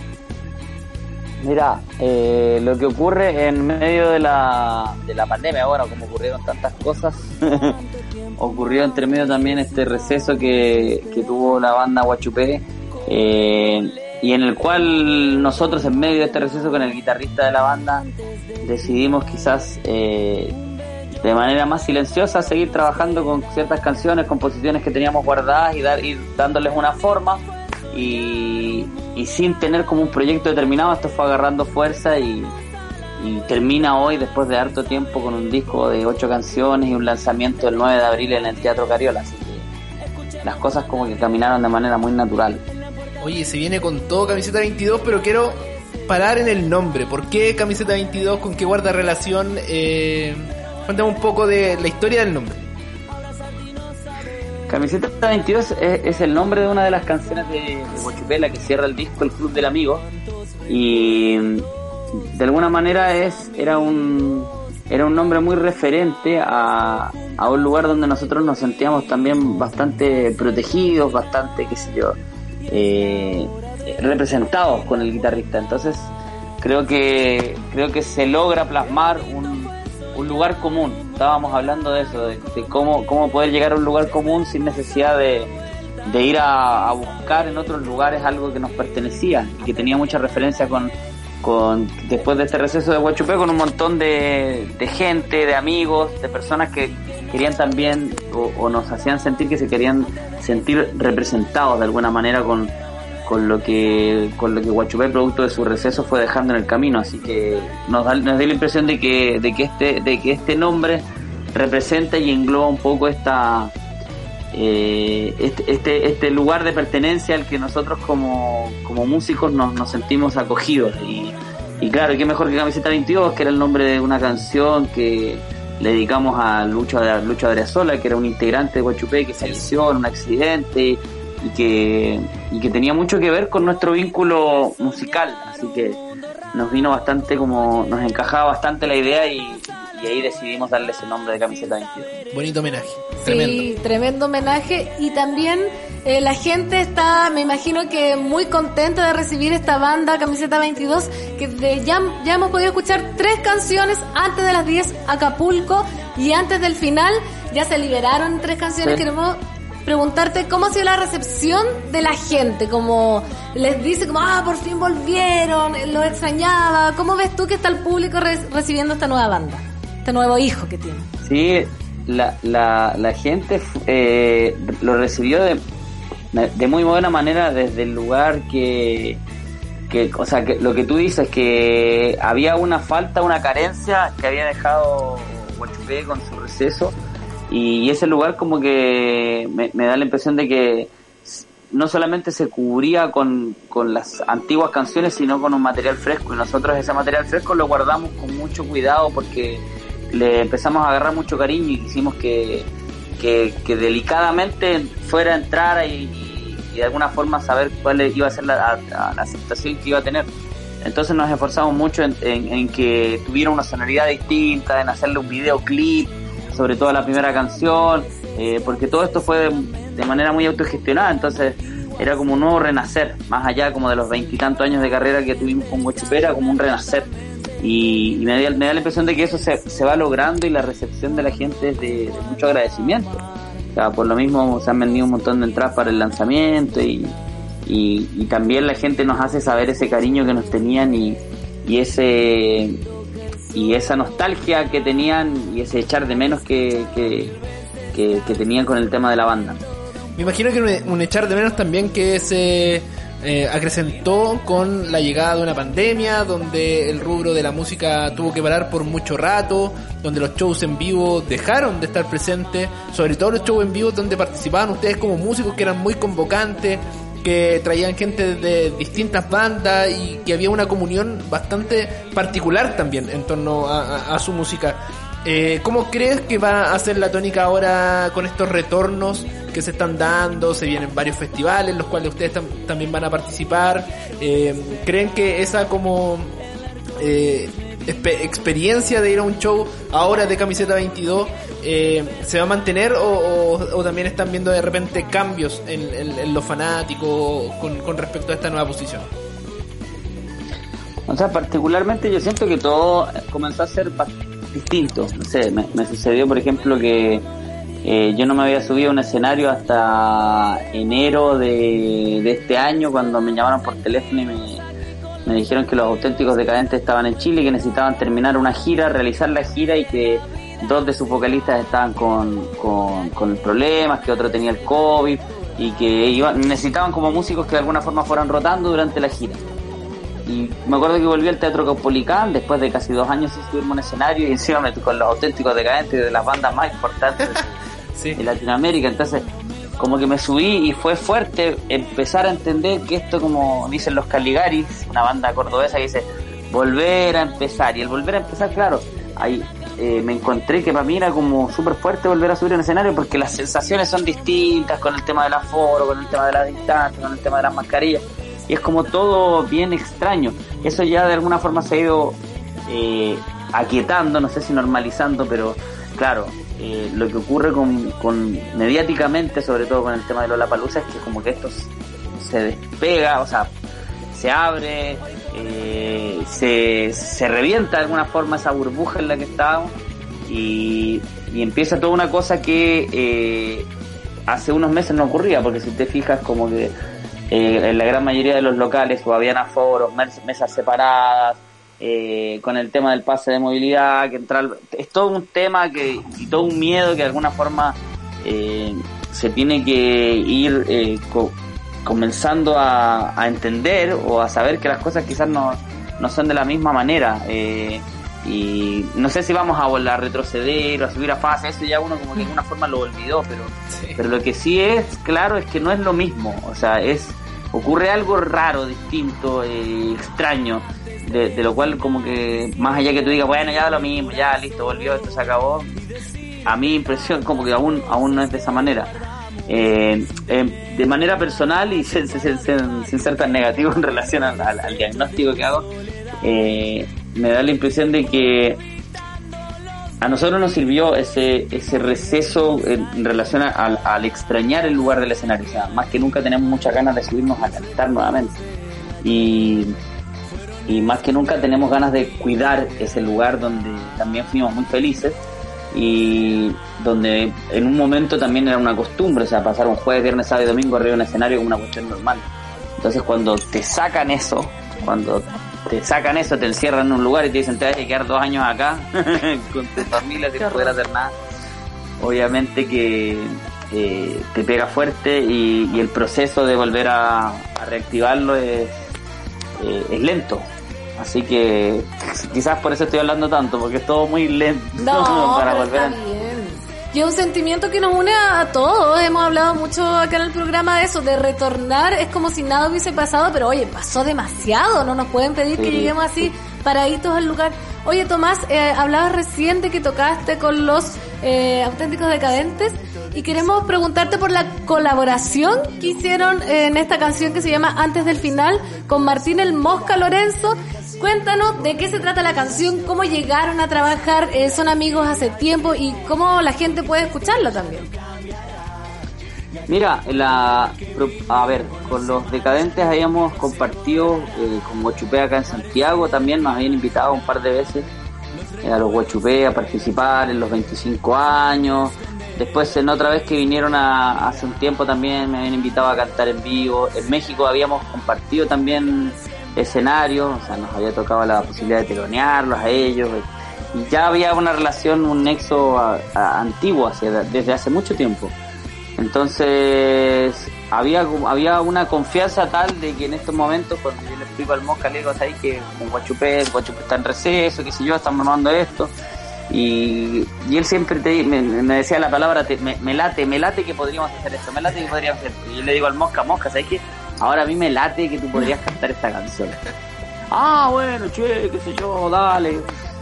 Mira, eh, lo que ocurre en medio de la, de la pandemia, bueno, como ocurrieron tantas cosas, ocurrió entre medio también este receso que, que tuvo la banda Guachupé, eh, y en el cual nosotros en medio de este receso con el guitarrista de la banda decidimos quizás eh, de manera más silenciosa seguir trabajando con ciertas canciones, composiciones que teníamos guardadas y dar, ir dándoles una forma. Y, sin tener como un proyecto determinado esto fue agarrando fuerza y, y termina hoy después de harto tiempo con un disco de ocho canciones y un lanzamiento el 9 de abril en el Teatro Cariola. Así que las cosas como que caminaron de manera muy natural Oye, se viene con todo Camiseta 22, pero quiero parar en el nombre. ¿Por qué Camiseta 22? ¿Con qué guarda relación? Eh, cuéntame un poco de la historia del nombre. Camiseta 22 es, el nombre de una de las canciones de, de que cierra el disco El Club del Amigo y de alguna manera es era un era un nombre muy referente a, a un lugar donde nosotros nos sentíamos también bastante protegidos, bastante, qué sé yo, eh, representados con el guitarrista. Entonces creo que creo que se logra plasmar un, un lugar común. Estábamos hablando de eso, de, de cómo, cómo poder llegar a un lugar común sin necesidad de, de ir a, buscar en otros lugares algo que nos pertenecía y que tenía mucha referencia con, con después de este receso de Huachupé con un montón de, de gente, de amigos, de personas que querían también o, o nos hacían sentir que se querían sentir representados de alguna manera con, con lo que con lo que Guachupé producto de su receso fue dejando en el camino. Así que nos da, nos dio la impresión de que de que este de que este nombre representa y engloba un poco esta eh, este, este este lugar de pertenencia al que nosotros como, como músicos nos, nos sentimos acogidos. Y, y claro, qué mejor que Camiseta 22 que era el nombre de una canción que, le dedicamos a Lucho, a Lucho Adriasola, que era un integrante de Guachupé que falleció en un accidente y que, y que tenía mucho que ver con nuestro vínculo musical, así que nos vino bastante como, nos encajaba bastante la idea y, y ahí decidimos darle ese nombre de camiseta 22. Bonito homenaje. Sí, Tremendo. tremendo homenaje. Y también eh, la gente está, me imagino que muy contenta de recibir esta banda, Camiseta 22, que de- ya, ya hemos podido escuchar tres canciones antes de las 10 Acapulco y antes del final ya se liberaron tres canciones. Sí. Queremos preguntarte cómo ha sido la recepción de la gente, como les dice como, ah, por fin volvieron, lo extrañaba. ¿Cómo ves tú que está el público re- recibiendo esta nueva banda? Este nuevo hijo que tiene. Sí, la, la, la gente eh, lo recibió de, de muy buena manera desde el lugar que, que, o sea, que lo que tú dices, que había una falta, una carencia que había dejado Huachupé con su receso y ese lugar como que me, da la impresión de que no solamente se cubría con, con las antiguas canciones, sino con un material fresco. Y nosotros ese material fresco lo guardamos con mucho cuidado porque le empezamos a agarrar mucho cariño y quisimos que, que, que delicadamente fuera a entrar y, y- de alguna forma saber cuál iba a ser la, aceptación que iba a tener. Entonces nos esforzamos mucho en, que tuviera una sonoridad distinta, en hacerle un videoclip, sobre todo la primera canción, eh, porque todo esto fue de, manera muy autogestionada, entonces era como un nuevo renacer, más allá como de los veintitantos años de carrera que tuvimos con Guachupera, como un renacer. Y, y me, da, me da la impresión de que eso se, se va logrando y la recepción de la gente es de mucho agradecimiento. Por lo mismo se han vendido un montón de entradas para el lanzamiento y, y, también la gente nos hace saber ese cariño que nos tenían y, y ese y esa nostalgia que tenían y ese echar de menos que, que, que, tenían con el tema de la banda. Me imagino que un, un echar de menos también que se eh, acrecentó con la llegada de una pandemia, donde el rubro de la música tuvo que parar por mucho rato, donde los shows en vivo dejaron de estar presentes, sobre todo los shows en vivo donde participaban ustedes como músicos que eran muy convocantes, que traían gente de distintas bandas y que había una comunión bastante particular también en torno a, su música. Eh, ¿Cómo crees que va a ser la tónica ahora con estos retornos que se están dando? Se vienen varios festivales, en los cuales ustedes tam- también van a participar. Eh, ¿Creen que esa como eh, experiencia de ir a un show ahora de camiseta 22 eh, se va a mantener o, también están viendo de repente cambios en, los fanáticos con, respecto a esta nueva posición? O sea, particularmente yo siento que todo comenzó a ser distinto. No sé, me sucedió, por ejemplo, que eh, yo no me había subido a un escenario hasta enero de, este año, cuando me llamaron por teléfono y me, dijeron que los auténticos decadentes estaban en Chile, que necesitaban terminar una gira, realizar la gira y que dos de sus vocalistas estaban con, con, problemas, que otro tenía el COVID y que iban, necesitaban como músicos que de alguna forma fueran rotando durante la gira. Y me acuerdo que volví al Teatro Caupolicán después de casi dos años sin subirme un escenario y encima me con los auténticos decadentes de las bandas más importantes de, de Latinoamérica. Entonces, como que me subí y fue fuerte empezar a entender que esto, como dicen los Caligaris, una banda cordobesa que dice volver a empezar. Y el volver a empezar, claro, ahí eh, me encontré que para mí era como súper fuerte volver a subir un escenario porque las sensaciones son distintas con el tema del aforo, con el tema de la distancia, con el tema de las mascarillas y es como todo bien extraño. Eso ya de alguna forma se ha ido eh, aquietando, no sé si normalizando, pero claro, eh, lo que ocurre con, con mediáticamente, sobre todo con el tema de Lola Palusa, es que como que esto se despega, o sea, se abre, eh, se, se revienta de alguna forma esa burbuja en la que estábamos y, y empieza toda una cosa que eh, hace unos meses no ocurría, porque si te fijas como que eh, en la gran mayoría de los locales o habían aforos, mes- mesas separadas, eh, con el tema del pase de movilidad, que entrar, es todo un tema que y todo un miedo que de alguna forma eh, se tiene que ir eh, co- comenzando a, a entender o a saber que las cosas quizás no, no son de la misma manera. eh, y no sé si vamos a volver a retroceder o a subir a fase, eso ya uno como que de alguna forma lo olvidó, pero, pero lo que sí es claro es que no es lo mismo, o sea, es ocurre algo raro, distinto, eh, extraño, de, lo cual como que más allá que tú digas, bueno, ya lo mismo, ya listo, volvió, esto se acabó, a mi impresión como que aún, aún no es de esa manera. Eh, eh, de manera personal y sin, sin- sin- sin ser tan negativo en relación al, al- diagnóstico que hago, me da la impresión de que a nosotros nos sirvió ese, ese receso en, relación a- al, al extrañar el lugar del escenario. O sea, más que nunca tenemos muchas ganas de subirnos a cantar nuevamente. Y, y más que nunca tenemos ganas de cuidar ese lugar donde también fuimos muy felices y donde en un momento también era una costumbre, o sea, pasar un jueves, viernes, sábado y domingo arriba de un escenario como una cuestión normal. Entonces cuando te sacan eso, cuando te sacan eso, te encierran en un lugar y te dicen te vas a quedar dos años acá con tu familia sin poder hacer nada, obviamente que eh, te pega fuerte y, y el proceso de volver a, a reactivarlo es, eh, es lento. Así que quizás por eso estoy hablando tanto, porque es todo muy lento No, para volver a... bien. Y es un sentimiento que nos une a todos. Hemos hablado mucho acá en el programa de eso, de retornar. Es como si nada hubiese pasado, pero oye, pasó demasiado. No nos pueden pedir que lleguemos así paraditos al lugar. Oye, Tomás, eh, hablabas recién de que tocaste con los eh, auténticos decadentes y queremos preguntarte por la colaboración que hicieron en esta canción que se llama Antes del Final con Martín el Mosca Lorenzo. Cuéntanos de qué se trata la canción, cómo llegaron a trabajar, eh, son amigos hace tiempo y cómo la gente puede escucharla también. Mira, la, a ver, con los decadentes habíamos compartido eh, con Guachupé acá en Santiago, también nos habían invitado un par de veces eh, a los Guachupé a participar en los 25 años. Después en otra vez que vinieron a, hace un tiempo también me habían invitado a cantar en vivo. En México habíamos compartido también escenarios, o sea, nos había tocado la posibilidad de telonearlos a ellos. Y ya había una relación, un nexo a- a- antiguo hacia, desde hace mucho tiempo. Entonces, había había una confianza tal de que en estos momentos, cuando yo le explico al Mosca, le digo, ¿sabes que con Guachupé, Guachupé está en receso, qué sé yo, estamos armando esto? Y, y él siempre te, me, me decía la palabra, te- me, me late, me late que podríamos hacer esto, me late que podríamos hacer esto. Y yo le digo al Mosca, Mosca, ¿sabes qué? Ahora a mí me late que tú podrías cantar esta canción. Ah, bueno, che, qué sé yo, dale,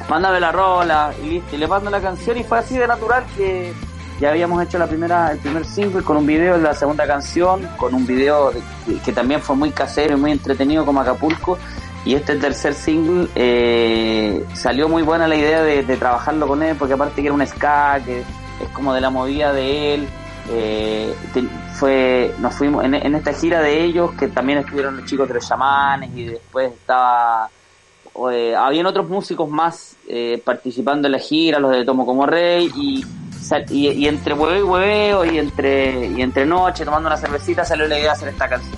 mándame la rola, y listo, y le mando la canción y fue así de natural que ya habíamos hecho la primera, el primer single con un video de la segunda canción, con un video de- que, que también fue muy casero y muy entretenido como Acapulco, y este tercer single eh, salió muy buena la idea de, de trabajarlo con él, porque aparte que era un ska, que es como de la movida de él, eh, fue nos fuimos en, esta gira de ellos que también estuvieron los chicos de los chamanes y después estaba eh, habían otros músicos más eh, participando en la gira los de Tomo como Rey y, entre hueveo y hueveo y entre y entre noche tomando una cervecita salió la idea de hacer esta canción.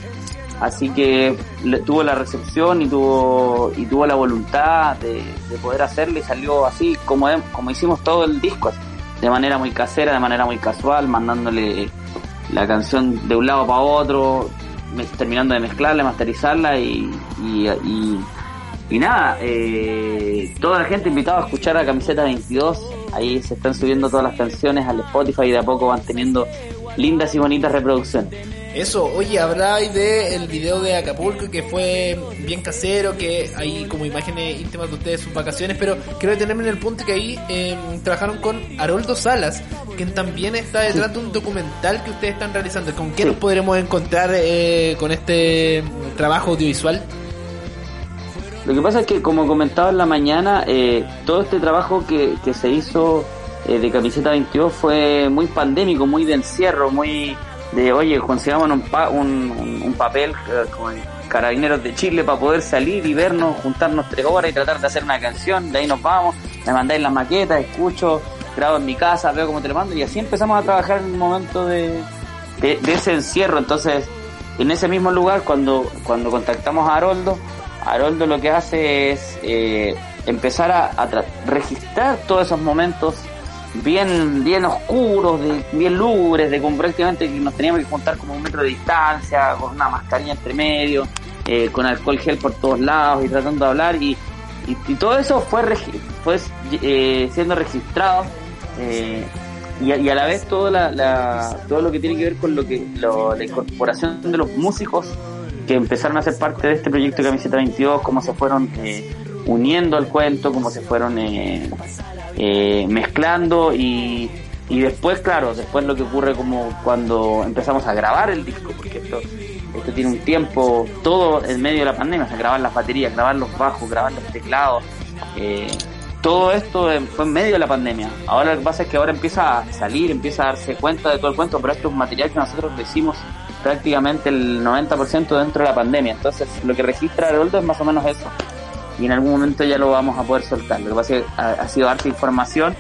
Así que le- tuvo la recepción y tuvo y tuvo la voluntad de, de poder hacerlo y salió así como como hicimos todo el disco así, de manera muy casera de manera muy casual mandándole la canción de un lado para otro terminando de mezclarla masterizarla y, y, y, y nada eh, toda la gente invitada a escuchar a Camiseta 22 ahí se están subiendo todas las canciones al Spotify y de a poco van teniendo lindas y bonitas reproducciones Eso, oye, habláis de el video de Acapulco que fue bien casero, que hay como imágenes íntimas de ustedes sus vacaciones, pero quiero detenerme en el punto que ahí eh, trabajaron con Haroldo Salas, quien también está detrás de un documental que ustedes están realizando. ¿Con qué nos podremos encontrar eh, con este trabajo audiovisual? Lo que pasa es que, como comentaba en la mañana, eh, todo este trabajo que, que se hizo eh, de Camiseta 22 fue muy pandémico, muy de encierro, muy de, oye, consigamos un, pa- un, un- papel eh, como en Carabineros de Chile para poder salir y vernos, juntarnos tres horas y tratar de hacer una canción, de ahí nos vamos, me mandáis las maquetas, escucho, grabo en mi casa, veo cómo te lo mando y así empezamos a trabajar en un momento de, de, ese encierro. Entonces, en ese mismo lugar, cuando, cuando contactamos a Haroldo, Haroldo lo que hace es eh, empezar a, a tra- registrar todos esos momentos bien bien oscuros, de, bien lúgubres, de como prácticamente que nos teníamos que juntar como un metro de distancia, con una mascarilla entre medio, eh, con alcohol gel por todos lados y tratando de hablar. Y, y, todo eso fue fue eh, siendo registrado eh, y, a, y a la vez todo la, la- todo lo que tiene que ver con lo que lo- la incorporación de los músicos que empezaron a ser parte de este proyecto de Camiseta 22, cómo se fueron eh, uniendo al cuento, cómo se fueron eh, mezclando y, y después, claro, después lo que ocurre como cuando empezamos a grabar el disco, porque esto, esto tiene un tiempo, todo en medio de la pandemia, o sea, grabar las baterías, grabar los bajos, grabar los teclados, eh, todo esto fue en medio de la pandemia. Ahora lo que pasa es que ahora empieza a salir, empieza a darse cuenta de todo el cuento, pero esto es un material que nosotros lo hicimos prácticamente el 90% dentro de la pandemia. Entonces, lo que registra Haroldo es más o menos eso. Y en algún momento ya lo vamos a poder soltar. Lo que pasa es que ha, ha sido harta información,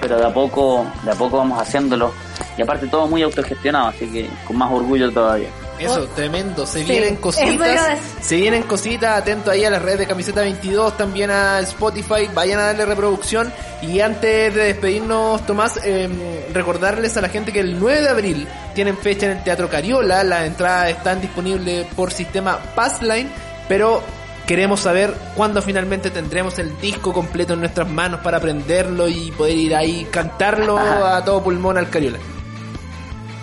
pero de a poco, de a poco vamos haciéndolo. Y aparte todo muy autogestionado, así que con más orgullo todavía. Eso, tremendo. Se Sí, vienen cositas. Se vienen cositas. Atento ahí a las redes de Camiseta 22, también a Spotify. Vayan a darle reproducción. Y antes de despedirnos, Tomás, eh, recordarles a la gente que el 9 de abril tienen fecha en el Teatro Cariola. Las entradas están disponibles por sistema Passline. Pero queremos saber cuándo finalmente tendremos el disco completo en nuestras manos para aprenderlo y poder ir ahí cantarlo a todo pulmón al Cariola.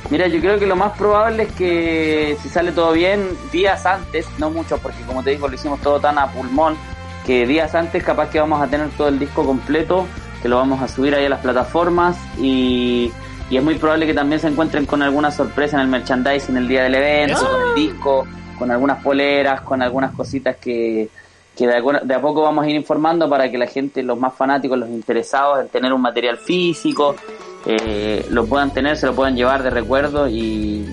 Mira, yo creo que lo más probable es que si sale todo bien, días antes, no mucho, porque como te digo, lo hicimos todo tan a pulmón, que días antes capaz que vamos a tener todo el disco completo, que lo vamos a subir ahí a las plataformas y, y es muy probable que también se encuentren con alguna sorpresa en el merchandising el día del evento, con el disco, con algunas poleras, con algunas cositas que, que de, alguna- de a poco vamos a ir informando para que la gente, los más fanáticos, los interesados en tener un material físico, eh, lo puedan tener, se lo puedan llevar de recuerdo y,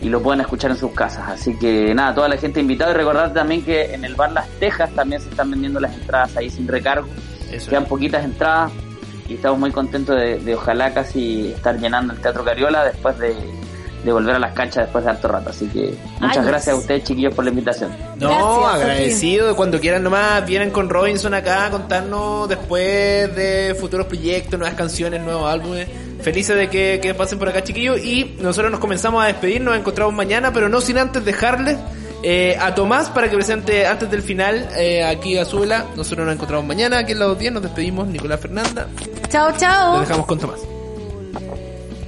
y lo puedan escuchar en sus casas. Así que nada, toda la gente invitada y recordar también que en el bar Las Tejas también se están vendiendo las entradas ahí sin recargo. Eso. Quedan poquitas entradas y estamos muy contentos de, de ojalá casi estar llenando el Teatro Cariola después de, de volver a las canchas después de harto rato. Así que muchas Ay, gracias a ustedes chiquillos por la invitación. No, Gracias, agradecido. Cuando quieran nomás, vienen con Robinson acá a contarnos después de futuros proyectos, nuevas canciones, nuevos álbumes. Felices de que, que pasen por acá, chiquillos. Y nosotros nos comenzamos a despedir, nos encontramos mañana, pero no sin antes dejarles eh, a Tomás para que presente antes del final eh, aquí a Zuela. Nosotros nos encontramos mañana aquí en la 10, nos despedimos, Nicolás Fernanda. Chao, chao. dejamos con Tomás.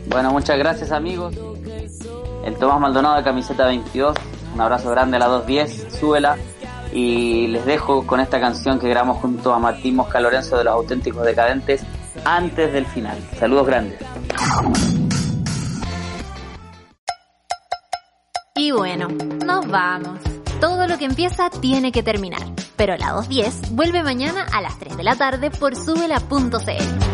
Bueno, muchas gracias amigos. El Tomás Maldonado de Camiseta 22. Un abrazo grande a la 210, súbela. Y les dejo con esta canción que grabamos junto a Martín Mosca Lorenzo de los Auténticos Decadentes antes del final. Saludos grandes. Y bueno, nos vamos. Todo lo que empieza tiene que terminar. Pero la 210 vuelve mañana a las 3 de la tarde por subela.cl.